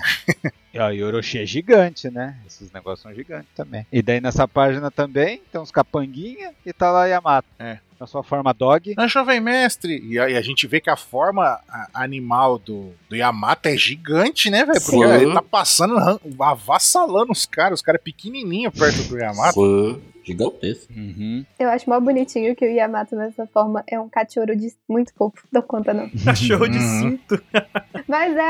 E ó, e o Orochi é gigante, né? Esses negócios são gigantes também. E daí nessa página também tem uns capanguinha e tá lá Yamato. É. Na sua forma dog. Ah, jovem mestre! E aí a gente vê que a forma a- animal do, do Yamato é gigante, né, velho? Porque ele tá passando, avassalando os caras. Os caras é pequenininho perto do Yamato. Sim, gigantesco. Uhum. Eu acho mó bonitinho que o Yamato nessa forma é um cachorro de muito fofo. Dou conta não. Cachorro de Uhum. cinto. Mas é,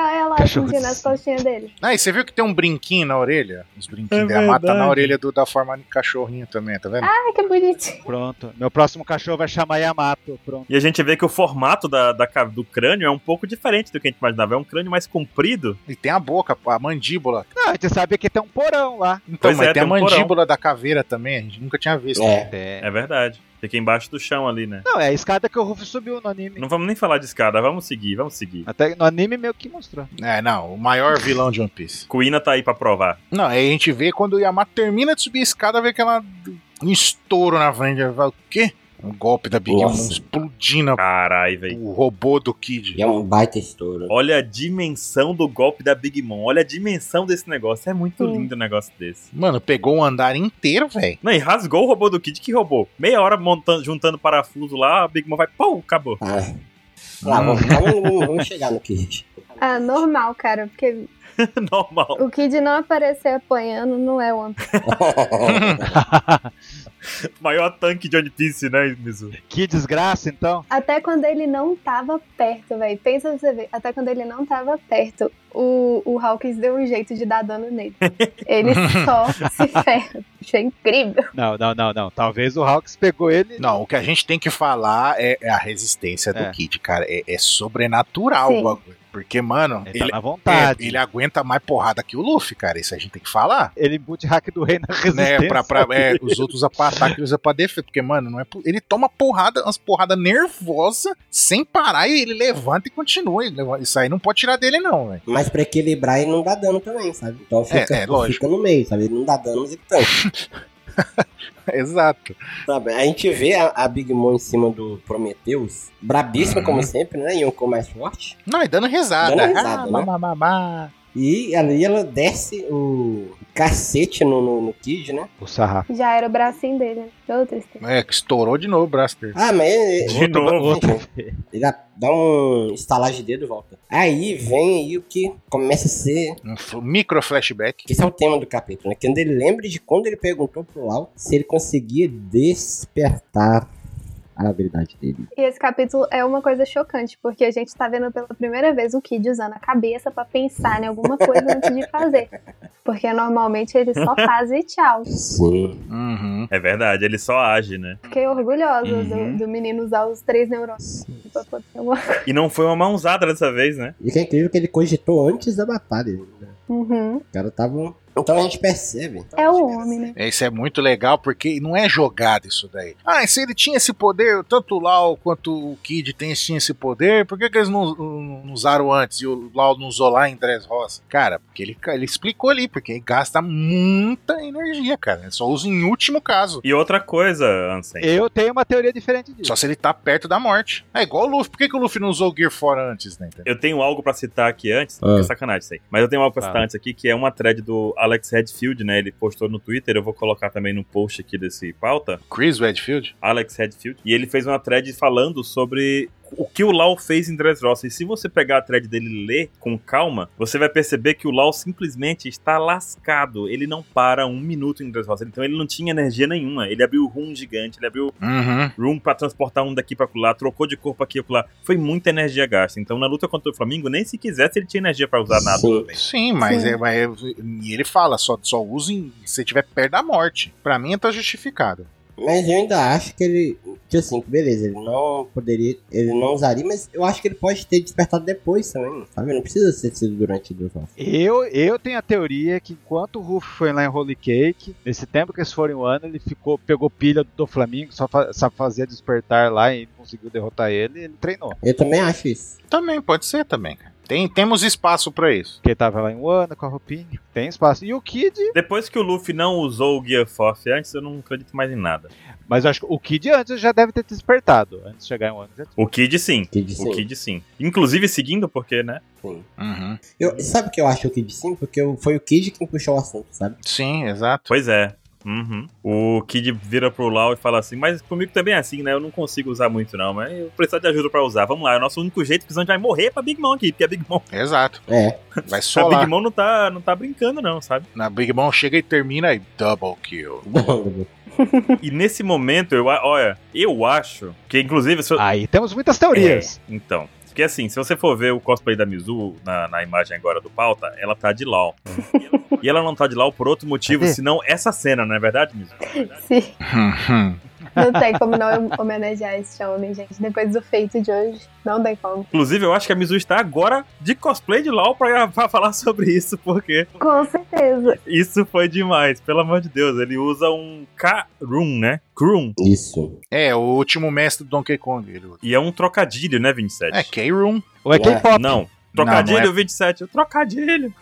é sentindo de- as costinhas dele. Ah, e você viu que tem um brinquinho na orelha? Os brinquinhos É do Yamato tá na orelha do- da forma de cachorrinho também, tá vendo? Ai, que bonitinho. Pronto. Meu próximo cachorro vai chamar Yamato. Pronto. E a gente vê que o formato da, da do crânio é um pouco diferente do que a gente imaginava. É um crânio mais comprido. E tem a boca, a mandíbula. Não, a gente sabe que tem um porão lá. Então, Pois mas é, tem a tem um porão. mandíbula da caveira também, a gente nunca tinha visto. É. É. É verdade. Fica embaixo do chão ali, né? Não, é a escada que o Ruff subiu no anime. Não vamos nem falar de escada, vamos seguir, vamos seguir. Até no anime meio que mostrou. É, não, o maior vilão de One Piece. Kuina tá aí pra provar. Não, aí a gente vê quando o Yamato termina de subir a escada, vê aquela um estouro na frente. Vai, o quê? Um golpe da Big Mom explodindo Carai, velho. o robô do Kid. E é um baita estouro. Olha a dimensão do golpe da Big Mom. Olha a dimensão desse negócio. É muito Sim. lindo um negócio desse. Mano, pegou um andar inteiro, velho. Não, e rasgou o robô do Kid. Que robô? Meia hora montando, juntando parafuso lá, a Big Mom vai, pum, acabou. Ah. Lá, vamos, vamos, vamos- vamos chegar no Kid. Ah, normal, cara, porque Normal. o Kid não aparecer apanhando não é One Piece. Maior tanque de One Piece, né, Mizu? que desgraça, então. Até quando ele não tava perto, velho. Pensa você ver. Até quando ele não tava perto, o, o Hawkins deu um jeito de dar dano nele. Ele só se ferra. Isso é incrível. Não, não, não, não. Talvez o Hawks pegou ele. Não, o que a gente tem que falar é, é a resistência do É. Kid, cara. É, é sobrenatural Sim. o bagulho. Porque, mano, Ele tá ele, na é, vontade. ele aguenta mais porrada que o Luffy, cara. Isso a gente tem que falar. Ele boot hack do rei na resistência. Né, pra, pra, é, os outros pra ataque, ele usa pra defesa. Porque, mano, não é, ele toma porrada, umas porradas nervosas, sem parar, e ele levanta e continua. Isso aí não pode tirar dele, não, velho. Mas pra equilibrar ele não dá dano também, sabe? Então fica, é, lógico. fica no meio, sabe? Ele não dá dano, mas ele tanque. Exato. Sabe? A gente vê a, a Big Mom em cima do Prometheus, brabíssima Uhum. como sempre, né? Yonkou mais forte. Não, e dando risada. Dando risada, ah, né? má, má, má. E ali ela desce o cacete no, no, no Kid, né? O sarrafo. Já era o bracinho dele. né? Tristeza. É, que estourou de novo o braço dele. Ah, mas ele, De novo. ele dá, dá um estalar de dedo e volta. Aí vem aí o que começa a ser. Um micro flashback. Que esse é o tema do capítulo, né? Quando ele lembra de quando ele perguntou pro Lau se ele conseguia despertar a habilidade dele. E esse capítulo é uma coisa chocante, porque a gente tá vendo pela primeira vez o Kid usando a cabeça pra pensar em alguma coisa antes de fazer. Porque normalmente ele só faz e tchau. Sim. Uhum. É verdade, ele só age, né? Fiquei orgulhosa Uhum. do, do menino usar os três neurônios pra poder alguma coisa. E não foi uma mãozada dessa vez, né? E que é incrível que ele cogitou antes da batalha. Né? Uhum. O cara tava. Então a gente percebe. É o homem, né? Isso é muito legal porque não é jogado isso daí. Ah, se ele tinha esse poder, tanto o Lau quanto o Kid tem, tinha esse poder, por que, que eles não, não- não usaram antes e o Lau não usou lá em Dressrosa? Cara, porque ele, ele explicou ali, porque ele gasta muita energia, cara. Ele só usa em último caso. E outra coisa, Ansem. Eu tenho uma teoria diferente disso. Só se ele tá perto da morte. É igual o Luffy. Por que, que o Luffy não usou o Gear 4 antes, né? Eu tenho algo pra citar aqui antes, Ah. que é sacanagem isso aí. Mas eu tenho algo pra Ah. citar antes aqui, que é uma thread do Alex Redfield, né? Ele postou no Twitter, eu vou colocar também no post aqui desse pauta. Chris Redfield? Alex Redfield. E ele fez uma thread falando sobre o que o Lau fez em Dressrosa. E se você pegar a thread dele e ler com calma, você vai perceber que o Lau simplesmente está lascado. Ele não para um minuto em Dressrosa. Então ele não tinha energia nenhuma. Ele abriu room gigante, ele abriu Uhum. room pra transportar um daqui pra lá, trocou de corpo aqui e lá. Foi muita energia gasta. Então na luta contra o Flamengo, nem se quisesse ele tinha energia pra usar nada. Sim. Sim, mas, Sim. É, mas é- E ele fala, só, só usem se você estiver perto da morte. Pra mim tá justificado. Mas eu ainda acho que ele. Que assim, beleza, ele não poderia. Ele não usaria, mas eu acho que ele pode ter despertado depois também. Sabe? Não precisa ter sido durante duas horas. Eu, eu tenho a teoria que enquanto o Ruff foi lá em Holy Cake, nesse tempo que eles foram em um ano, ele ficou, pegou pilha do Flamengo, só, fa só fazia despertar lá e conseguiu derrotar ele, ele treinou. Eu também acho isso. Também, pode ser também, cara. Tem, temos espaço pra isso. Porque tava lá em um ano com a roupinha, tem espaço. E o Kid, Depois que o Luffy não usou o Gear Force antes, eu não acredito mais em nada. mas eu acho que o Kid antes já deve ter despertado. Antes de chegar em um ano. Já... O Kid sim. Kid O sim. Kid sim. Inclusive seguindo, porque, né? sim. Uhum. Eu, sabe o que eu acho o Kid sim? Porque foi o Kid quem puxou o assunto, sabe? Sim, exato. Pois é. Uhum. O Kid vira pro Lau e fala assim: Mas comigo também é assim, né? Eu não consigo usar muito, não. Mas eu preciso de ajuda pra usar. Vamos lá, é o nosso único jeito, senão a gente vai morrer pra Big Mom aqui, porque a Big Mom. Exato. É. Vai A solar. Big Mom não tá, não tá brincando, não, sabe? Na Big Mom chega e termina e double kill. E nesse momento, eu, a- olha, eu acho que, inclusive, eu- Aí temos muitas teorias. É, então. Porque assim, se você for ver o cosplay da Mizu na, na imagem agora do pauta, ela tá de Lau. e ela não tá de Lau por outro motivo, senão essa cena, não é verdade, Mizu? Sim. Não tem como não homenagear esse homem, gente. Depois do feito de hoje, não tem como. Inclusive, eu acho que a Mizu está agora de cosplay de LOL pra, pra falar sobre isso, porque Com certeza. isso foi demais. Pelo amor de Deus, ele usa um K-Room, né? Kroom. Isso. É, o último mestre do Donkey Kong. Ele usa. E é um trocadilho, né, 27? É, K-Room. Ou é K-pop? Não. Trocadilho, Não, não é. 27. Trocadilho.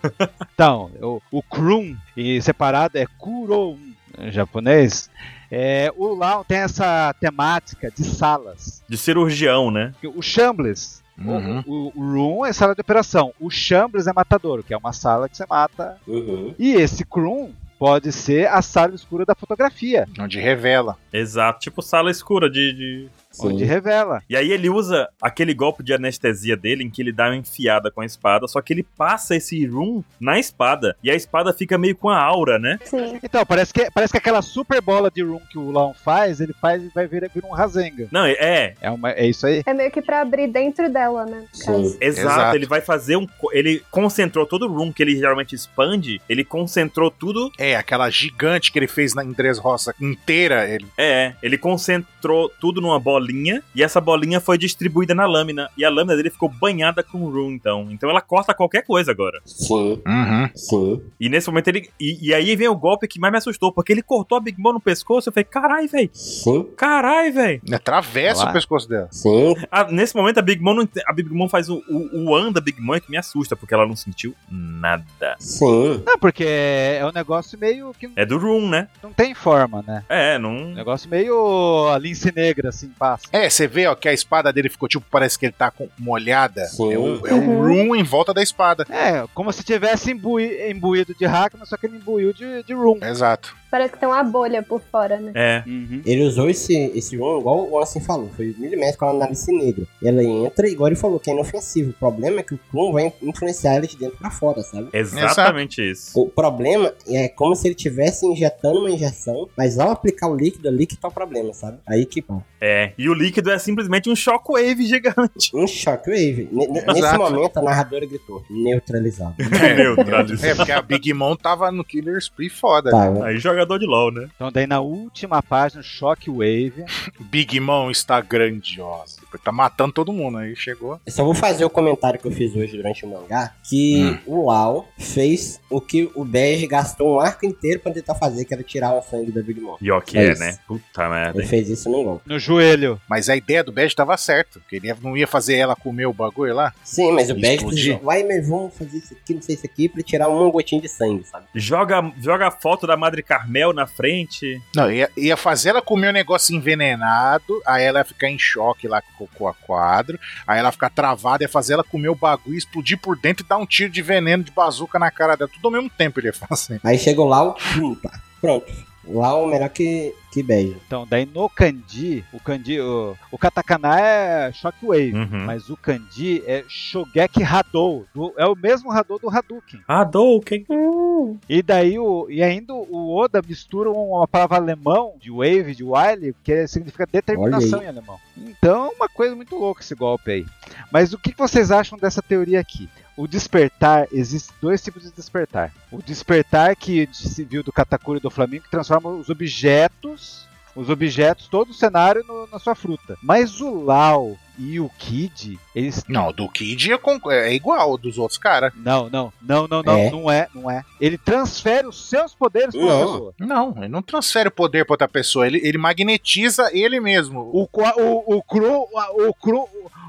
Então, o, o Krum, e separado é Kuron, em japonês. É, o Lao tem essa temática de salas. De cirurgião, né? O Shambles, Uhum. o, o Room é sala de operação. O Shambles é matador, que é uma sala que você mata. Uhum. E esse Krum pode ser a sala escura da fotografia, Onde revela. Exato. Tipo sala escura de. de- onde Sim. revela. E aí ele usa aquele golpe de anestesia dele em que ele dá uma enfiada com a espada, só que ele passa esse room na espada. E a espada fica meio com a aura, né? Sim. Então, parece que, parece que aquela super bola de Room que o Lao faz, ele faz e vai vir, vir um Rasengan. Não, é. É, uma, é isso aí? É meio que pra abrir dentro dela, né? Sim. Exato, Exato. ele vai fazer um. Ele concentrou todo o room que ele geralmente expande, ele concentrou tudo. É, aquela gigante que ele fez na, em Três Roça inteira. Ele... É, ele concentrou tudo numa bolinha e essa bolinha foi distribuída na lâmina. E a lâmina dele ficou banhada com o room, então. Então ela corta qualquer coisa agora. Sim. Uhum. Sim. E nesse momento ele. E, e aí vem o golpe que mais me assustou, porque ele cortou a Big Mom no pescoço. Eu falei, carai, velho. Sim. Carai, velho. Atravessa Olá. o pescoço dela. Sim. Ah, nesse momento a Big Mom não, a Big Mom faz o, o, o an da Big Mom é que me assusta, porque ela não sentiu nada. Sim. Não, porque é um negócio meio que É do room, né? não tem forma, né? É, Um não. negócio meio a lince negra, assim, É, você vê ó, que a espada dele ficou tipo, parece que ele tá com molhada. Sim. É o, é o Uhum. room em volta da espada. É, como se tivesse imbuído de Hackman, só que ele imbuiu de, de Room. Exato. Parece que tem uma bolha por fora, né? É. Ele usou esse, esse room igual o Ansem falou, foi milimétrico com a análise negra. Ela entra, igual ele falou, que é inofensivo. O problema é que o Krum vai influenciar ele de dentro pra fora, sabe? Exatamente isso. O problema é como se ele estivesse injetando uma injeção, mas ao aplicar o líquido ali que tá o problema, sabe? Aí que pô. É. E o líquido é simplesmente um shockwave gigante. Um shockwave. N- n- Nesse Exato. momento a narradora gritou, neutralizado. Neutralizado. É, porque a Big Mom tava no Killer Spree foda. Tá, né? Aí jogador de LOL, né? Então daí na última página, Shockwave. Big Mom está grandiosa. Tá matando todo mundo. Aí chegou. Eu só vou fazer o comentário que eu fiz hoje durante o mangá, que Hum. o Lau fez o que o Bege gastou um arco inteiro pra tentar fazer, que era tirar o sangue da Big Mom. Pior que É é, né? Puta merda. Ele fez isso num golpe. No joelho. Mas a ideia do Bad tava certa. Que ele não ia fazer ela comer o bagulho lá. Sim, mas o Bege precisou, vai, mas vamos fazer isso aqui, não sei isso aqui, pra tirar uma gotinha de sangue, sabe? Joga, joga a foto da Madre Carmel na frente. Não, ia, ia fazer ela comer o negócio envenenado. Aí ela ia ficar em choque lá com com a quadro. Aí ela ficar travada, ia fazer ela comer o bagulho, explodir por dentro e dar um tiro de veneno de bazuca na cara dela. Tudo ao mesmo tempo ele ia fazer. Aí o Lau, pum, pá, pronto. O Lau melhor que, que Bege. Então, daí no kanji, o kanji, o, o katakana é Shockwave, Uhum. mas o kanji é Shogeki Hadou, do- é o mesmo Hadou do Hadouken. Hadouken. Hum, E daí o e ainda o Oda mistura uma palavra alemão de wave, de wile, que significa determinação em alemão. Então, é uma coisa muito louca esse golpe aí. Mas o que que vocês acham dessa teoria aqui? O despertar, existe dois tipos de despertar. O despertar que se viu do Katakuri do Flamengo que transforma os objetos, os objetos, todo o cenário no- na sua fruta. Mas o Lau e o Kid, eles Não, do Kid é, con- é igual dos outros caras. não, não, não, não, não, É? não é, não é. Ele transfere os seus poderes para Não. outra pessoa. Não, ele não transfere o poder pra outra pessoa. Ele, ele magnetiza ele mesmo. O, qua- o, o cru, o cru,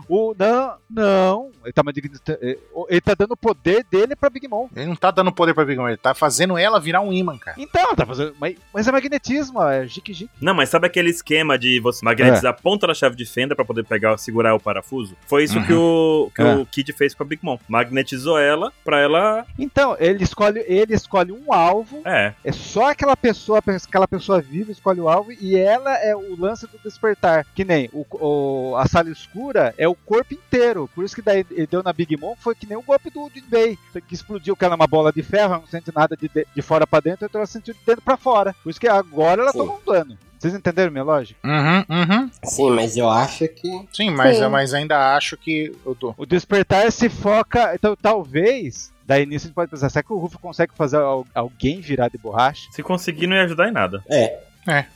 o, não, não, ele tá, magnetizando- ele tá dando o poder dele pra Big Mom. Ele não tá dando poder pra Big Mom, ele tá fazendo ela virar um imã, cara. Então, tá fazendo, mas, mas é magnetismo, é jique jique. Não, mas sabe aquele esquema de você magnetizar a ponta da chave de fenda pra poder pegar, segurar o parafuso? Foi isso Uhum. que, o, que É. o Kid fez com a Big Mom. Magnetizou ela pra ela. Então, ele escolhe, ele escolhe um alvo, É. é só aquela pessoa, aquela pessoa viva escolhe o alvo e ela é o lance do despertar. Que nem o, o- a sala escura é o corpo inteiro. Por isso que daí ele deu na Big Mom foi que nem o golpe do Jinbei, que explodiu que ela é uma bola de ferro, ela não sente nada de, de, de fora pra dentro, então ela sentiu de dentro pra fora. Por isso que agora ela Sim. toma um dano. Vocês entenderam minha lógica? Uhum, uhum. Sim, mas eu acho que. Sim, mas, Sim. mas ainda acho que eu tô. O despertar se foca. Então, talvez. Daí nisso a gente pode pensar, será que o Rufo consegue fazer al- alguém virar de borracha? Se conseguir, não ia ajudar em nada. É.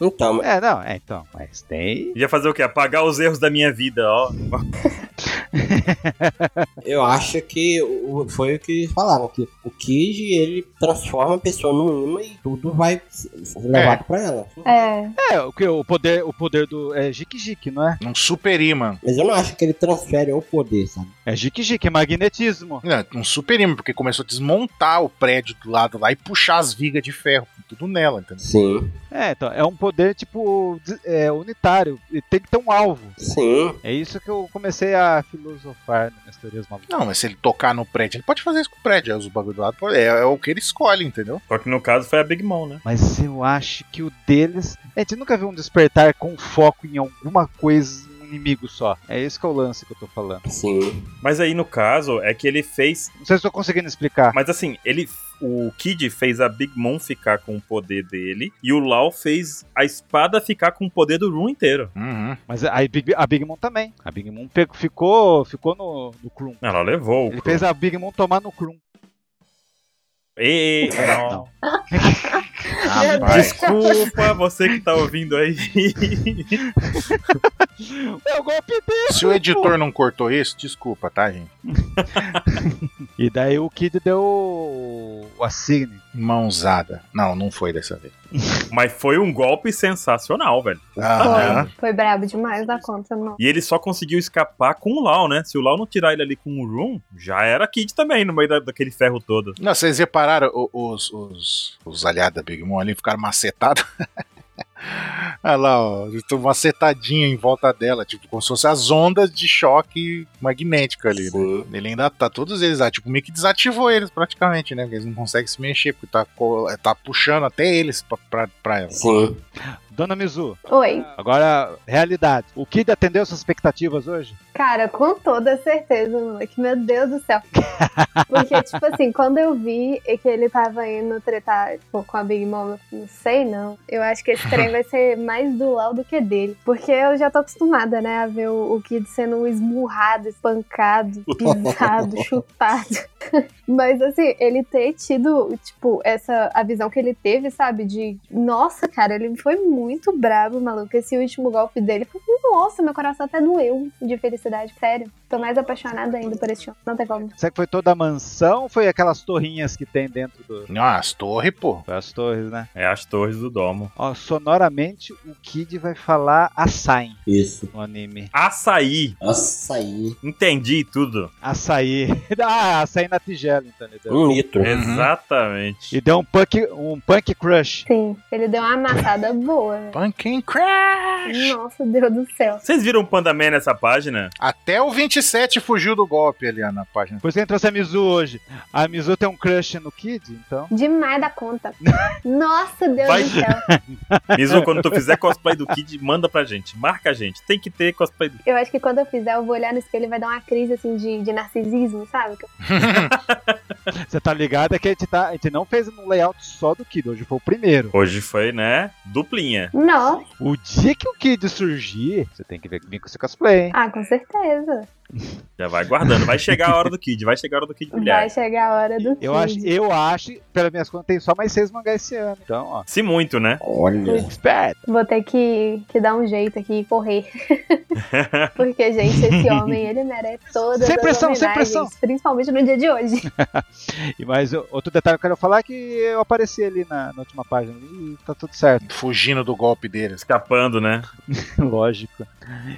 Então, É, não, é, então. Mas tem. Ia fazer o quê? Apagar os erros da minha vida, ó. eu acho que o- foi o que falaram, que o Kid, ele transforma a pessoa num imã e tudo vai ser levado pra ela. É, É, o que o poder, o poder do. É Jik, não é? Um super imã. Mas eu não acho que ele transfere o poder, sabe? É Jik, é magnetismo. Não, Um super imã, porque começou a desmontar o prédio do lado lá e puxar as vigas de ferro. Tudo nela, entendeu? Sim, É, então, é um poder, tipo, é, unitário. E tem que ter um alvo. sim. É isso que eu comecei a filosofar nas teorias malucas. Não, mas se ele tocar no prédio, ele pode fazer isso com o prédio. aí Os bagulho do lado, é, é o que ele escolhe, entendeu? Só que no caso foi a Big Mom, né? Mas eu acho que o deles. A gente nunca viu um despertar com foco em alguma coisa, inimigo só. É esse que é o lance que eu tô falando. Sim. Mas aí no caso é que ele fez. Não sei se eu tô conseguindo explicar. Mas assim, ele. O Kid fez a Big Mom ficar com o poder dele. E o Lau fez a espada ficar com o poder do Room inteiro. Uhum. Mas a Big, a Big Mom também. A Big Mom pegou- ficou, ficou no, no Krum. Ela levou. o Ele Krum. fez a Big Mom tomar no Krum. Ei, não. Rapaz. Desculpa você que tá ouvindo aí. É o golpe dele! Se o editor não cortou isso, desculpa, tá, gente? E daí o Kid deu o, o Assigne. Mãozada. Não, não foi dessa vez. Mas foi um golpe sensacional, velho. Aham. foi. Foi brabo demais da conta, não. E ele só conseguiu escapar com o Lau, né? Se o Lau não tirar ele ali com o Room, já era Kid também, no meio da- daquele ferro todo. Não, vocês repararam, os, os, os aliados da Big Mom ali ficaram macetados? Olha lá, ó, estão macetadinho em volta dela, tipo, como se fossem as ondas de choque magnético ali. né? Ele ainda tá, todos eles lá, tipo, meio que desativou eles praticamente, né? Porque eles não conseguem se mexer, porque tá, tá puxando até eles pra, pra, pra ela. Sim. Dona Mizu, Oi. agora, realidade. O Kid atendeu suas expectativas hoje? Cara, com toda certeza, moleque. Meu Deus do céu. Porque, tipo assim, quando eu vi que ele tava indo tretar tipo, com a Big Mom, eu não sei não. Eu acho que esse trem vai ser mais do Lau do que dele. Porque eu já tô acostumada, né, a ver o, o Kid sendo esmurrado, espancado, pisado, chutado. Mas assim, ele ter tido, tipo, essa a visão que ele teve, sabe? De nossa, cara, ele foi muito brabo, maluco. Esse último golpe dele nossa, meu coração até doeu de felicidade, sério. Tô mais apaixonada ainda por esse homem. Não tem como. Será que foi toda a mansão ou foi aquelas torrinhas que tem dentro do. Não, as torres, pô. Foi as torres, né? É as torres do domo. Ó, sonoramente o Kid vai falar açaí Isso. no anime. Açaí. Açaí. Entendi tudo. Açaí. ah, açaí na tigela, então ele deu. Um litro. Exatamente. E deu um punk, um punk crush. Sim, ele deu uma amassada boa. né? Pumpkin Crash! Nossa, Deus do céu. Vocês viram o Panda Man nessa página? Até o 27 fugiu do golpe ali na página. Por isso que a gente trouxe a Mizu hoje. A Mizu tem um crush no Kid, então. Demais da conta. Nossa, Deus Vai. do céu. Mizu, quando tu fizer cosplay do Kid, manda pra gente. Marca a gente. Tem que ter cosplay do Eu acho que quando eu fizer, eu vou olhar no espelho e vai dar uma crise assim de, de narcisismo, sabe? Você tá ligado? É que a gente, tá, a gente não fez um layout só do Kid. Hoje foi o primeiro. Hoje foi, né? Duplinha. Nossa, O dia que o Kid surgir, você tem que vir vir com esse cosplay, hein? ah, com certeza. Já vai guardando. Vai chegar a hora do Kid. Vai chegar a hora do Kid brilhar. Vai chegar a hora do Eu Kid. acho, eu acho, pelas minhas contas, tem só mais seis mangás esse ano. Então, ó. Se muito, né? Olha. Esperto. Vou ter que, que dar um jeito aqui e correr. Porque, gente, esse homem, ele merece todas Sem as pressão, sem pressão. Principalmente no dia de hoje. E mais outro detalhe que eu quero falar é que eu apareci ali na, na última página e tá tudo certo. Fugindo do golpe deles. Escapando, né? Lógico.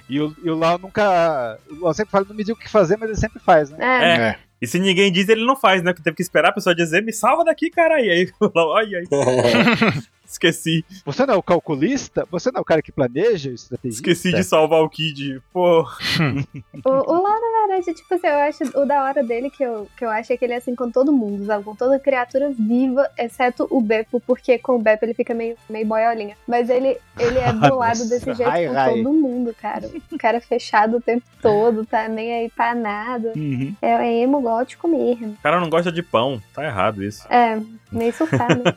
E o, e o Lau nunca. O Lau sempre fala, não me diga o que fazer, mas ele sempre faz, né? É. É. É. E se ninguém diz, ele não faz, né? Porque teve que esperar a pessoa dizer, me salva daqui, cara. E aí, ai, ai. Esqueci. Você não é o calculista? Você não é o cara que planeja o estrategista? Esqueci de salvar o Kid. Pô. O, o na verdade, tipo assim, eu acho o da hora dele que eu, que eu acho é que ele é assim com todo mundo, sabe? Com toda criatura viva, exceto o Beppo, porque com o Beppo ele fica meio, meio boiolinha. Mas ele, ele é bolado Nossa, desse jeito ai, com ai. todo mundo, cara. O cara fechado o tempo todo, tá nem aí pra nada. Uhum. É, é emo gótico mesmo. O cara não gosta de pão. Tá errado isso. É, meio surtado.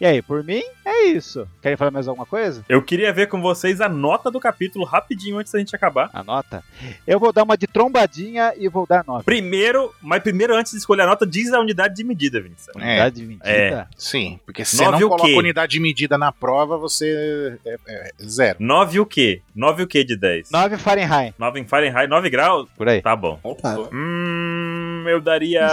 E aí, por mim, é isso. Querem falar mais alguma coisa? Eu queria ver com vocês a nota do capítulo rapidinho antes da gente acabar. A nota? Eu vou dar dar uma de trombadinha e vou dar 9. Primeiro, mas primeiro, antes de escolher a nota, diz a unidade de medida, Vinícius. É, Unidade de medida. É. sim, porque se você não coloca quê? unidade de medida na prova, você é, é zero. 9 o quê? 9 o quê de 10? 9 Fahrenheit. 9 em Fahrenheit, 9 graus? Por aí. Tá bom. Tá. Hum, eu daria.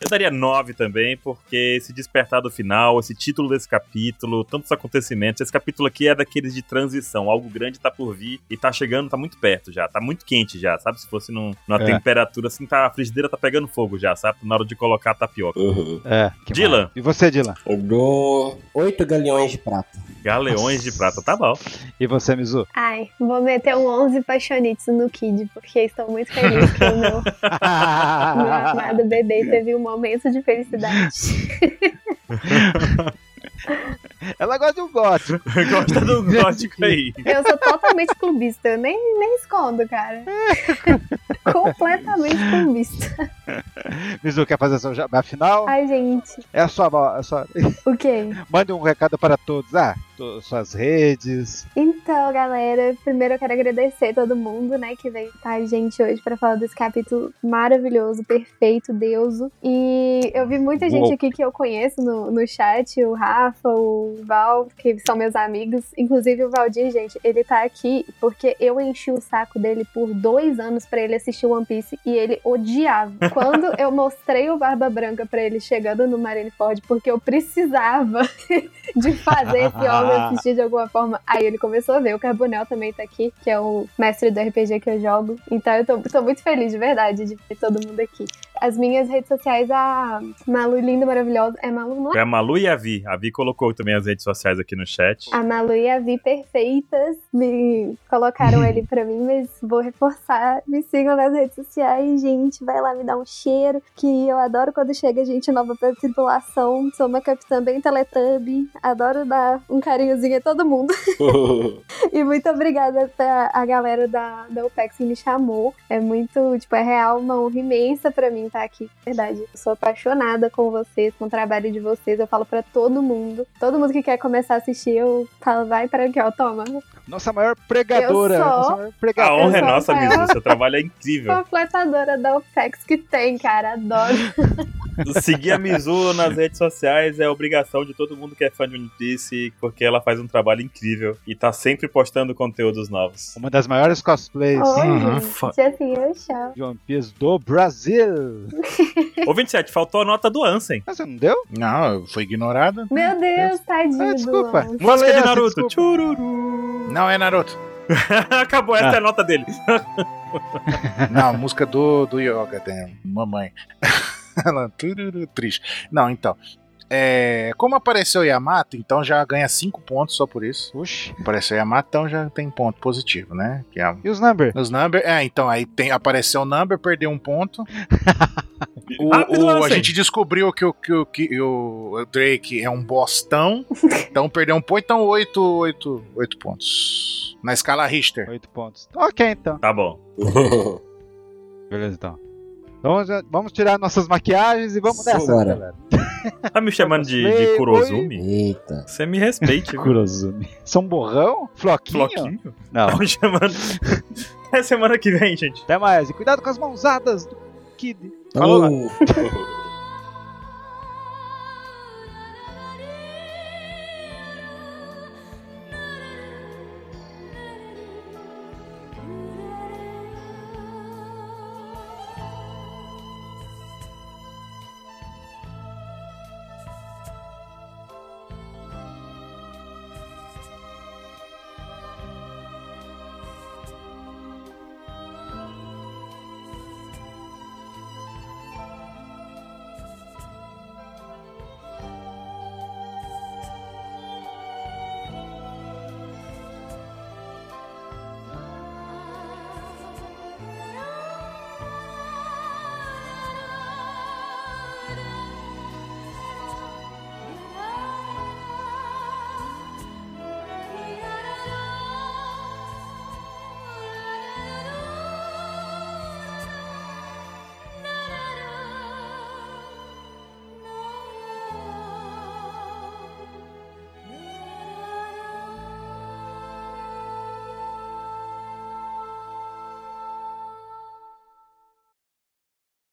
Eu daria 9 também, porque esse despertar do final, esse título desse capítulo, tantos acontecimentos. Esse capítulo aqui é daqueles de transição. Algo grande tá por vir e tá chegando, tá muito perto já. Tá muito quente já, sabe? Se fosse num- numa É. temperatura assim, tá, a frigideira tá pegando fogo já, sabe? Na hora de colocar a tapioca. Uhum. É. Dylan. E você, Dylan? Eu dou oito galeões de prata. Galeões de prata, tá bom. E você, Mizu? Ai, vou meter um 11 paixonites no Kid, porque estou muito feliz que o meu, meu amado bebê teve um momento de felicidade. Ela gosta de um gótico. Gosta do gótico aí. Eu sou totalmente clubista, eu nem, nem escondo, cara. Completamente clubista. Mizu, quer fazer seu jabá final? Ai, gente, É a sua, vo- a sua... o quê? Mande um recado para todos. Ah, suas redes. Então, galera, primeiro eu quero agradecer todo mundo, né, que veio com a gente hoje pra falar desse capítulo maravilhoso, perfeito, deuso. E eu vi muita gente Uou. aqui que eu conheço no, no chat, o Rafa, o Val, que são meus amigos. Inclusive o Valdir, gente, ele tá aqui porque eu enchi o saco dele por dois anos pra ele assistir One Piece e ele odiava. Quando eu mostrei o Barba Branca pra ele chegando no Marineford, porque eu precisava de fazer esse homem assistir de alguma forma. Aí ele começou a ver. O Carbonel também tá aqui, que é o mestre do RPG que eu jogo. Então eu tô, tô muito feliz, de verdade, de ver todo mundo aqui. As minhas redes sociais, a Malu Linda Maravilhosa. É Malu, não é? É a Malu e a Vi. A Vi colocou também as redes sociais aqui no chat. A Malu e a Vi perfeitas me colocaram ele pra mim, mas vou reforçar. Me sigam nas redes sociais, gente. Vai lá me dar um cheiro. Que eu adoro quando chega gente nova pra tripulação. Sou uma capitã bem teletubby. Adoro dar um carinhozinho a todo mundo. E muito obrigada pra a galera da, da OPEX que me chamou. É muito, tipo, é real uma honra imensa pra mim estar aqui. Verdade. Eu sou apaixonada com vocês, com o trabalho de vocês. Eu falo pra todo mundo. Todo mundo que quer começar a assistir, eu falo, vai para aqui, ó, toma. Nossa maior pregadora. Sou. Nossa maior A pregadora. honra é a nossa, maior- Mizu. Seu trabalho é incrível. Completadora da OPEX que tem, cara. Adoro. Seguir a Mizu nas redes sociais é obrigação de todo mundo que é fã de One Piece, porque ela faz um trabalho incrível e tá sempre postando conteúdos novos. Uma das maiores cosplays Oi, Uhum. gente. Eu chamo. de One Piece do Brasil. Ô 27, faltou a nota do Ansem. Mas você não deu? Não, foi ignorada. Meu Deus, tadinho. Ah, desculpa. Música de Falei, Naruto. Não é Naruto. Acabou, essa Ah. é a nota dele. Não, música do, do Yoga, tem mamãe. Ela, tururu, triste. Não, então. É, como apareceu Yamato, então já ganha 5 pontos só por isso. Oxi. Apareceu Yamato, então já tem ponto positivo, né? Que é, E os number? nos number, é, então aí tem, apareceu o number, perdeu um ponto. O, o- a gente descobriu que, o- que, o- que o, Drake é um bostão, então perdeu um ponto, então 8, 8, 8 pontos. Na escala Richter. Oito pontos. Ok, então. Tá bom. Beleza, então. Vamos, vamos tirar nossas maquiagens e vamos nessa, galera. Tá me chamando de, de Kurozumi? Eita. Você me respeite? Kurozumi. São borrão? Floquinho? Floquinho? Não. Tá me chamando. É semana que vem, gente. Até mais. E cuidado com as mãozadas do Kid. Falou. Oh.